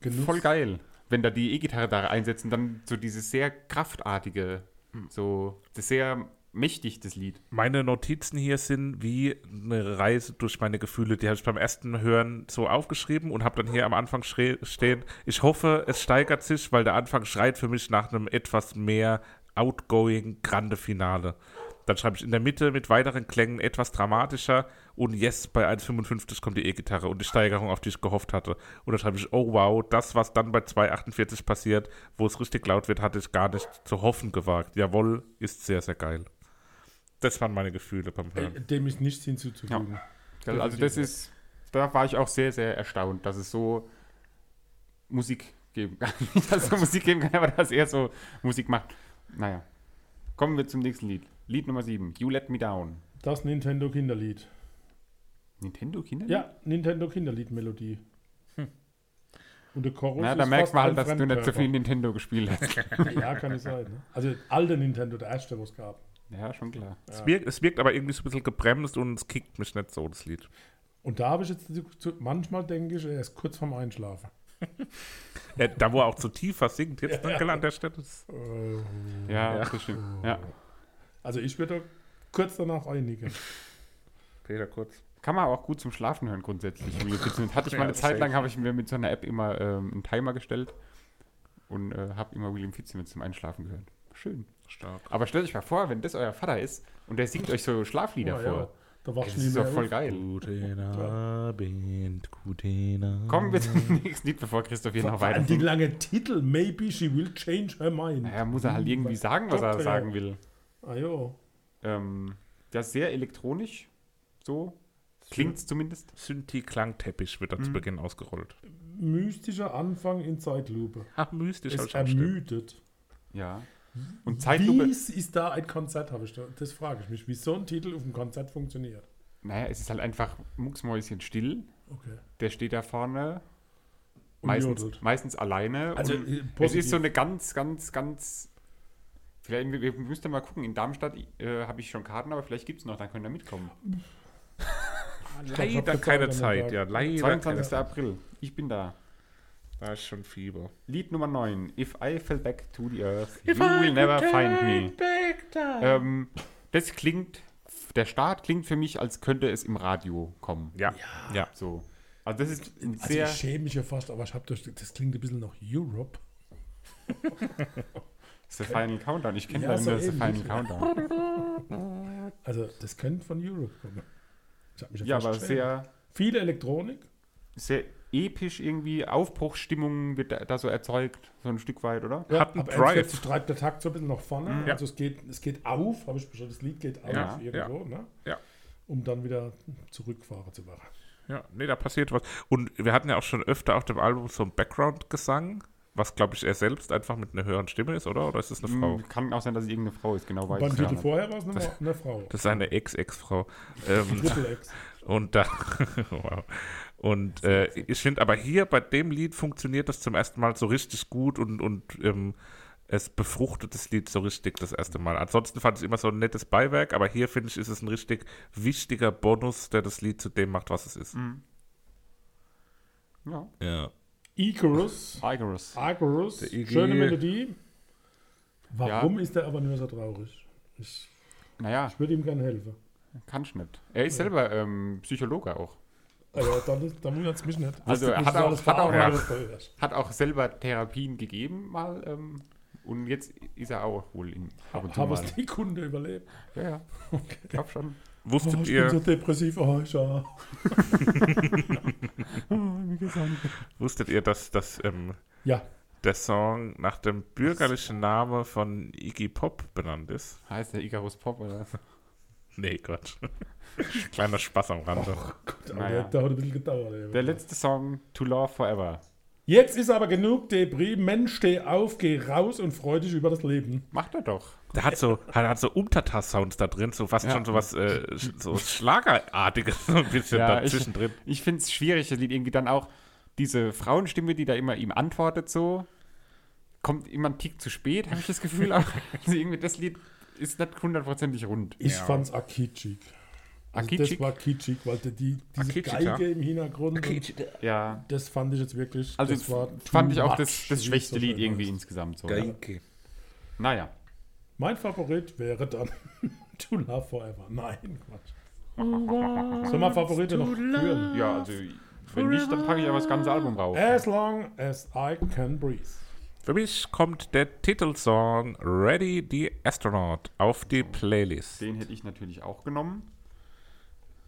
B: Genuss.
C: voll geil, wenn da die E-Gitarre da einsetzen, dann so dieses sehr kraftartige, so das sehr mächtig, das Lied.
A: Meine Notizen hier sind wie eine Reise durch meine Gefühle. Die habe ich beim ersten Hören so aufgeschrieben und habe dann hier am Anfang stehen. Ich hoffe, es steigert sich, weil der Anfang schreit für mich nach einem etwas mehr outgoing grande Finale. Dann schreibe ich in der Mitte mit weiteren Klängen etwas dramatischer und yes, bei 1,55 kommt die E-Gitarre und die Steigerung, auf die ich gehofft hatte. Und dann schreibe ich, oh wow, das, was dann bei 2,48 passiert, wo es richtig laut wird, hatte ich gar nicht zu hoffen gewagt. Jawohl, ist sehr, sehr geil. Das waren meine Gefühle beim Hören.
B: Äh, dem ist nichts hinzuzufügen.
C: Gell, Also das ist, da war ich auch sehr, sehr erstaunt, dass es so Musik geben kann. Nicht, dass es so Musik geben kann, aber dass er so Musik macht. Naja. Kommen wir zum nächsten Lied. Lied Nummer 7, You Let Me Down.
B: Das Nintendo Kinderlied.
C: Nintendo Kinder?
B: Ja, Nintendo Kinderlied-Melodie. Und der Chorus
C: Na, da
B: fast
C: man halt, dass du nicht so viel. Nintendo gespielt hast.
B: Ja, kann nicht sein. Ne? Also alte Nintendo, der erste, was es gab.
C: ja, schon klar.
A: Es, wirkt, es wirkt aber irgendwie so ein bisschen gebremst und es kickt mich nicht so, das Lied.
B: Und da habe ich jetzt, manchmal denke ich, er ist kurz vorm Einschlafen.
A: Ja, da, wo er auch zu tief versinkt, jetzt danke an der Stelle. Das-
C: Ja, das stimmt. Ja.
B: Also ich würde kurz danach einigen.
A: Peter kurz.
C: Kann man auch gut zum Schlafen hören grundsätzlich. Hatte ich mal
A: Ja,
C: eine Zeit lang, habe ich mir mit so einer App immer ähm, einen Timer gestellt und äh, habe immer William Fitzsimmons zum Einschlafen gehört. Schön.
A: Stark.
C: Aber stellt euch mal vor, wenn das euer Vater ist und der singt euch so Schlaflieder
B: Ja, ja.
C: vor.
B: Da wachst
C: Das ist doch voll
B: auf.
C: geil.
A: Guten Abend, guten Abend.
C: Kommen wir zum nächsten Lied, bevor Christoph hier noch weiter
B: die
C: singt.
B: lange Titel, Maybe she will change her mind.
C: Naja, muss er halt irgendwie sagen, was er sagen
B: ja.
C: will.
B: Ah jo.
C: Ähm, das ist sehr elektronisch, so klingt es zumindest.
A: Synthi-Klangteppich wird da
C: Mhm.
A: zu Beginn ausgerollt.
B: Mystischer Anfang in Zeitlupe.
A: Ach, mystisch.
B: Es ermüdet.
C: Ja. Und Zeitlupe,
B: Wie ist da ein Konzert, habe ich da, das frage ich mich, wie so ein Titel auf einem Konzert funktioniert.
C: naja, es ist halt einfach mucksmäuschen still.
B: Okay.
C: Der steht da vorne,
B: Und
C: meistens, meistens alleine.
B: Also,
C: und
B: äh,
C: es ist so eine ganz, ganz, ganz. Vielleicht wir, wir müssten mal gucken. In Darmstadt äh, habe ich schon Karten, aber vielleicht gibt es noch, dann könnt ihr mitkommen.
A: Leider keine Zeit, ja. Leider keine
C: 22.
A: Zeit.
C: April. Ich bin da.
A: Da ist schon Fieber.
C: Lied Nummer 9. If I fell back to the earth, you will never find me. Ähm, das klingt, der Start klingt für mich, als könnte es im Radio kommen.
A: Ja, ja.
C: So. Also das ist ein
B: Also
C: sehr.
B: ich schäme mich ja fast, aber ich habe das, das klingt ein bisschen nach Europe.
C: Ist der Final Countdown. Ich kenne
B: Ja,
C: ja,
B: so
C: das Final
B: ja.
C: Countdown.
B: Also, das könnte von Europe kommen. Ich mich
C: Ja,
B: fast
C: aber sehr,
B: Viele Elektronik.
C: sehr episch irgendwie. Aufbruchsstimmung wird da, da so erzeugt, so ein Stück weit, oder?
B: Ja,
A: Hat einen
B: ab
A: Drive.
B: 41 treibt der Takt so ein bisschen nach vorne.
A: Ja.
B: Also es geht, es geht auf, habe ich beschrieben, das Lied geht auf
A: Ja,
B: irgendwo, ne?
A: Ja.
B: um dann wieder zurückfahren zu machen.
A: Ja, nee, da passiert was. Und wir hatten ja auch schon öfter auf dem Album so einen Background-Gesang, was, glaube ich, er selbst einfach mit einer höheren Stimme ist, oder? Oder ist es eine Frau?
C: Hm, Kann auch sein, dass es irgendeine Frau ist, genau weiß
B: Beim
C: ich
B: Titel vorher war es eine, eine Frau.
A: Das ist eine Ex-Ex-Frau. Ähm,
B: Triple X.
A: und da, wow. Und äh, ich finde aber hier bei dem Lied funktioniert das zum ersten Mal so richtig gut und, und ähm, es befruchtet das Lied so richtig das erste Mal. Ansonsten fand ich es immer so ein nettes Beiwerk, aber hier finde ich, ist es ein richtig wichtiger Bonus, der das Lied zu dem macht, was es ist.
C: Ja.
A: Ja.
B: Icarus.
C: Icarus.
B: Icarus. Schöne Melodie. Warum ist er aber nur so traurig? Ich,
C: Naja,
B: ich würde ihm gerne helfen.
C: kann ich nicht. Er ist selber ähm, Psychologe auch.
B: Also, dann, dann wundert es mich nicht.
C: Also, er
B: nicht,
C: hat auch- hat auch-
B: wird.
C: Hat auch selber Therapien gegeben mal. Ähm, und jetzt ist er auch wohl in, ab und zu
B: Haben
C: mal.
B: es die Kunde überlebt?
C: Ja, ja. Ich glaube schon.
A: Wusstet
B: Oh, ich
A: ihr,
B: bin so depressiv. Oh, ich, ja.
A: wusstet ihr, dass, dass ähm,
B: ja,
A: der Song nach dem bürgerlichen Namen von Iggy Pop benannt ist?
C: Heißt der Icarus Pop oder was?
A: Nee, Gott. Kleiner Spaß am Rande.
B: aber
C: Naja.
B: der, der hat ein bisschen gedauert. ey.
C: Der letzte Song, To Love Forever.
B: Jetzt ist aber genug Debris. Mensch, steh auf, geh raus und freu dich über das Leben.
C: Macht er doch.
A: Der hat so, hat, hat so Umtata-Sounds da drin, so fast
C: Ja.
A: schon so was äh, so Schlagerartiges so ein bisschen
C: Ja,
A: da
C: ich-
A: zwischendrin.
C: Ich finde es schwierig, das Lied irgendwie dann auch diese Frauenstimme, die da immer ihm antwortet, so, kommt immer ein Tick zu spät, habe ich das Gefühl auch. Also irgendwie das Lied ist nicht hundertprozentig rund.
B: Ich fand's akitschig. Also? Das war kitschig, weil die, die, diese
A: Akitschig,
B: Geige
A: ja.
B: im Hintergrund, und
C: Ja.
B: das fand ich jetzt wirklich,
C: Also
B: das war
C: fand ich auch das, das schwächste Lied irgendwie insgesamt so. Ja. Naja.
B: Mein Favorit wäre dann To Love Forever. Nein, Quatsch. Soll man Favorite noch hören?
C: Ja, also wenn nicht, dann packe ich aber das ganze Album rauf.
B: As long as I can breathe.
A: Für mich kommt der Titelsong Ready the Astronaut auf die Playlist.
C: Den hätte ich natürlich auch genommen.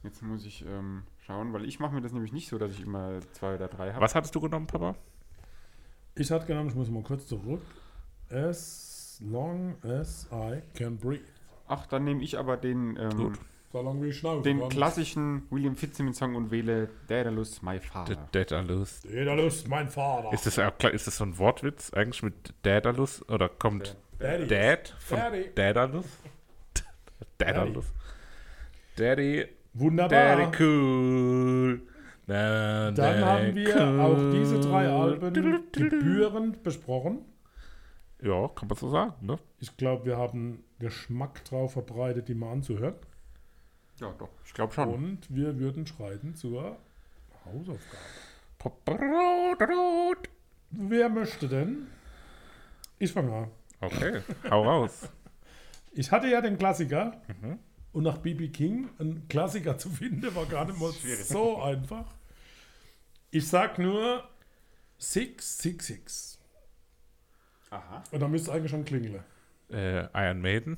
C: Jetzt muss ich ähm, schauen, weil ich mache mir das nämlich nicht so, dass ich immer zwei oder drei habe.
A: Was hattest du genommen, Papa?
B: Ich hatte genommen, ich muss mal kurz zurück. As long as I can breathe.
C: Ach, dann nehme ich aber den, ähm,
A: Gut.
B: So lange wie ich schnaufe.
C: den klassischen William Fitzsimmons-Song und wähle Daedalus, My
A: The
C: Father.
A: Daedalus.
B: Daedalus, mein Vater.
A: Ist das, auch ist das so ein Wortwitz eigentlich mit Daedalus? Oder kommt
B: Daddy.
A: Dad von
B: Daddy.
A: Daedalus? Daedalus. Daddy,
B: Wunderbar.
A: Daddy cool. Na,
B: Dann
A: Daddy
B: haben wir
A: cool.
B: auch diese drei Alben gebührend besprochen.
A: Ja, kann man so sagen, ne?
B: Ich glaube, wir haben Geschmack drauf verbreitet, die mal anzuhören.
C: Ja, doch, ich glaube schon.
B: Und wir würden schreiten zur Hausaufgabe. Wer möchte denn? Ich fange an.
A: Okay, hau raus.
B: Ich hatte ja den Klassiker. Und nach B.B. King einen Klassiker zu finden, war gar nicht mal so einfach. Ich sag nur 666.
C: Aha.
B: Und da müsste eigentlich schon klingeln.
A: Äh, Iron Maiden.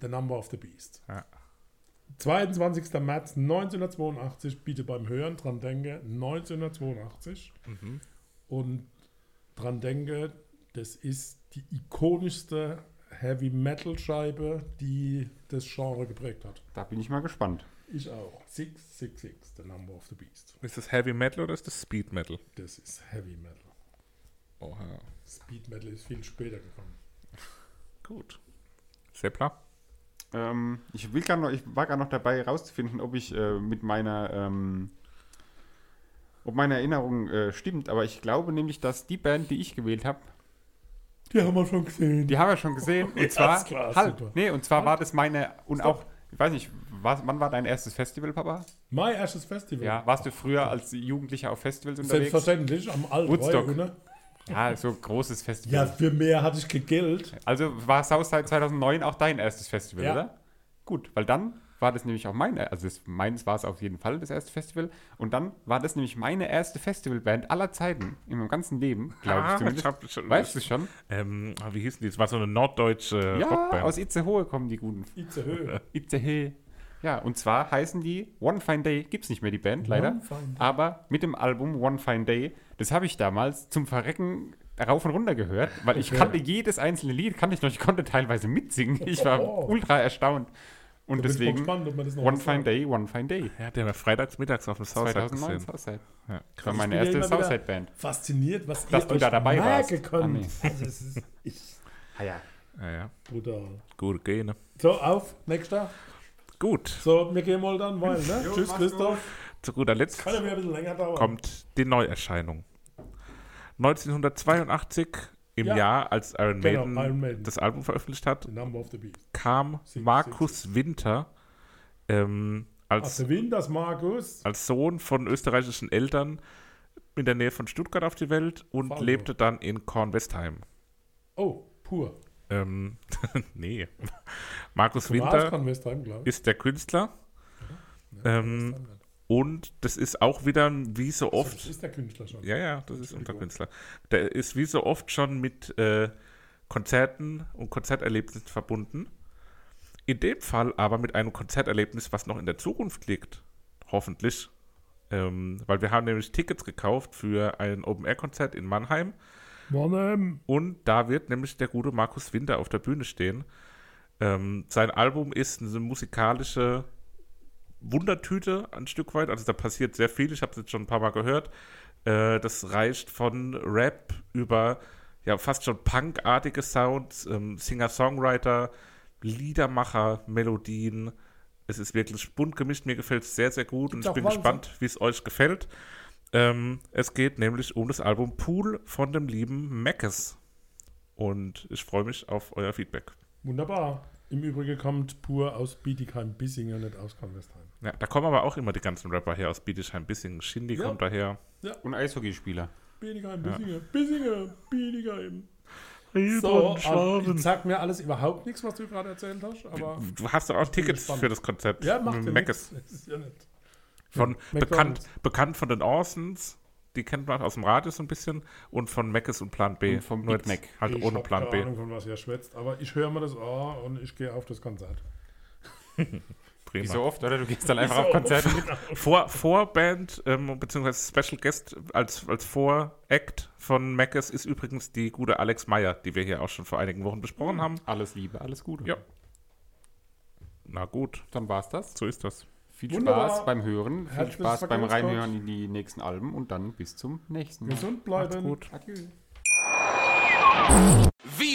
B: The Number of the Beast.
A: Ja.
B: 22. März 1982, bitte beim Hören dran denken, 1982. Und dran denke, das ist die ikonischste Heavy Metal Scheibe, die das Genre geprägt hat.
C: Da bin ich mal gespannt.
B: Ich auch. 666, The Number of the Beast.
A: Ist das Heavy Metal oder ist das Speed Metal?
B: Das ist Heavy Metal.
A: Oha.
B: Speed Metal ist viel später gekommen.
A: Gut. Seppler?
C: Ähm, ich, will gar noch, ich war gerade noch dabei herauszufinden, ob ich äh, mit meiner ähm, ob meine Erinnerung äh, stimmt, aber ich glaube nämlich, dass die Band, die ich gewählt habe,
B: Die haben wir schon gesehen.
C: die haben wir schon gesehen. Und
B: Ja,
C: zwar
B: klar,
C: halt,
B: super.
C: nee, und zwar war das meine und auch, ich weiß nicht, was, wann war dein erstes Festival, Papa?
B: Mein erstes Festival.
C: Ja, warst du früher als Jugendlicher auf Festivals unterwegs?
B: Selbstverständlich, am
C: Woodstock.
B: Alten. Ne?
C: Ja, so großes Festival.
B: Ja, für mehr hatte ich kein Geld.
C: Also war Southside 2009 auch dein erstes Festival,
B: Ja.
C: oder? Gut, weil dann war das nämlich auch meine, also das, meins war es auf jeden Fall, das erste Festival. Und dann war das nämlich meine erste Festivalband aller Zeiten in meinem ganzen Leben, glaube ich
A: Ah,
C: zumindest.
A: ich hab schon-
C: weißt du schon?
A: Ähm, wie hießen die? Es war so eine norddeutsche
C: Ja,
A: Rockband.
C: aus Itzehoe kommen die guten.
B: Itzehoe.
C: Itzehoe. Ja, und zwar heißen die One Fine Day, gibt es nicht mehr die Band, leider.
B: One Fine Day.
C: Aber mit dem Album One Fine Day, das habe ich damals zum Verrecken rauf und runter gehört, weil ich
B: Okay.
C: kannte jedes einzelne Lied, kannte ich noch, ich konnte teilweise mitsingen. Ich war
B: Oh.
C: ultra erstaunt. Und
B: Da bin ich mal
C: deswegen
B: gespannt, ob man das noch
C: One Fine. Day, One Fine Day.
A: ja, der hat freitags mittags auf dem Southside
C: 2009
A: gesehen.
C: Southside.
A: Ja,
C: Das war
A: krass.
C: meine erste Southside-Band.
B: Fasziniert, was
C: Dass
B: ihr
C: du da dabei warst. Ah, nee.
B: Also, es ist ich,
C: Ah, ja.
A: Ja, ja.
B: brutal.
A: Gute Gene.
B: So, auf, nächster.
A: Gut,
B: So, wir gehen mal dann, weil, ne? Tschüss, Christoph.
A: zu guter Letzt
B: Kann ja wieder ein bisschen länger dauern.
A: kommt die Neuerscheinung. 1982, im
B: Ja.
A: Jahr, als Iron
B: Genau,
A: Maiden,
B: Iron Maiden.
A: das Album veröffentlicht hat, kam
B: Sing-
A: Markus Winter ähm,
B: Ach,
A: als,
B: Wind, das Markus.
A: als Sohn von österreichischen Eltern in der Nähe von Stuttgart auf die Welt und
B: Falco.
A: lebte dann in Kornwestheim.
B: Oh, pur.
A: Ähm, nee. Markus Winter ist der Künstler. Ähm, und das ist auch wieder wie so
B: Das
A: oft.
B: ist der Künstler schon.
A: Ja, ja, das ist unser. Künstler. Der ist wie so oft schon mit äh, Konzerten und Konzerterlebnissen verbunden. In dem Fall aber mit einem Konzerterlebnis, was noch in der Zukunft liegt. Hoffentlich. Ähm, weil wir haben nämlich Tickets gekauft für ein Open-Air-Konzert in Mannheim.
B: Mannheim.
A: Und da wird nämlich der gute Markus Winter auf der Bühne stehen. Ähm, sein Album ist eine musikalische Wundertüte ein Stück weit. Also da passiert sehr viel. Ich habe es jetzt schon ein paar Mal gehört. Äh, das reicht von Rap über ja fast schon punkartige Sounds, ähm, Singer-Songwriter, Liedermacher, Melodien. Es ist wirklich bunt gemischt. Mir gefällt es sehr, sehr gut.
B: Gibt's
A: und ich bin
B: Walzer?
A: gespannt, wie es euch gefällt. Ähm, es geht nämlich um das Album Pool von dem lieben Mackes. Und ich freue mich auf euer Feedback.
B: Wunderbar. Im Übrigen kommt pur aus Bietigheim-Bissingen, nicht aus Kornwestheim.
A: Ja, da kommen aber auch immer die ganzen Rapper her aus Bietigheim, Bissingen. Shindy
B: Ja.
A: kommt daher.
C: Und Eishockeyspieler.
B: Bietigheim-Bissingen, Bissingen, Bietigheim. So, ich sag mir alles überhaupt nichts, was du gerade erzählt hast, aber
A: Du hast doch auch Tickets für das Konzert.
B: ja, macht ja. Das ist ja nicht.
A: Von
B: McDonald's.
A: bekannt, bekannt von den Orsons, die kennt man aus dem Radio so ein bisschen, und von Mackes und Plan B.
C: Und vom
A: Nur
C: Big Mac.
A: Halt
B: ich
A: ohne Plan
B: keine
A: B.
B: Ahnung, von was ihr schwätzt, aber ich höre mir das an und ich gehe auf das Konzert.
C: Wie
A: Prima.
C: so oft, oder? Du gehst dann einfach auf Konzerte mit.
A: Vor, Vorband, ähm, beziehungsweise Special Guest als, als Voract von Mackes ist übrigens die gute Alex Meyer, die wir hier auch schon vor einigen Wochen besprochen haben.
C: Alles Liebe, alles Gute.
A: Ja. Na gut,
C: Dann war's das.
A: so ist das.
C: Viel
B: Wunderbar.
C: Spaß beim Hören, viel
B: Herzliches
C: Spaß beim. Reinhören in die nächsten Alben und dann bis zum nächsten Mal.
B: Gesund bleiben.
A: Gut.
C: Adieu.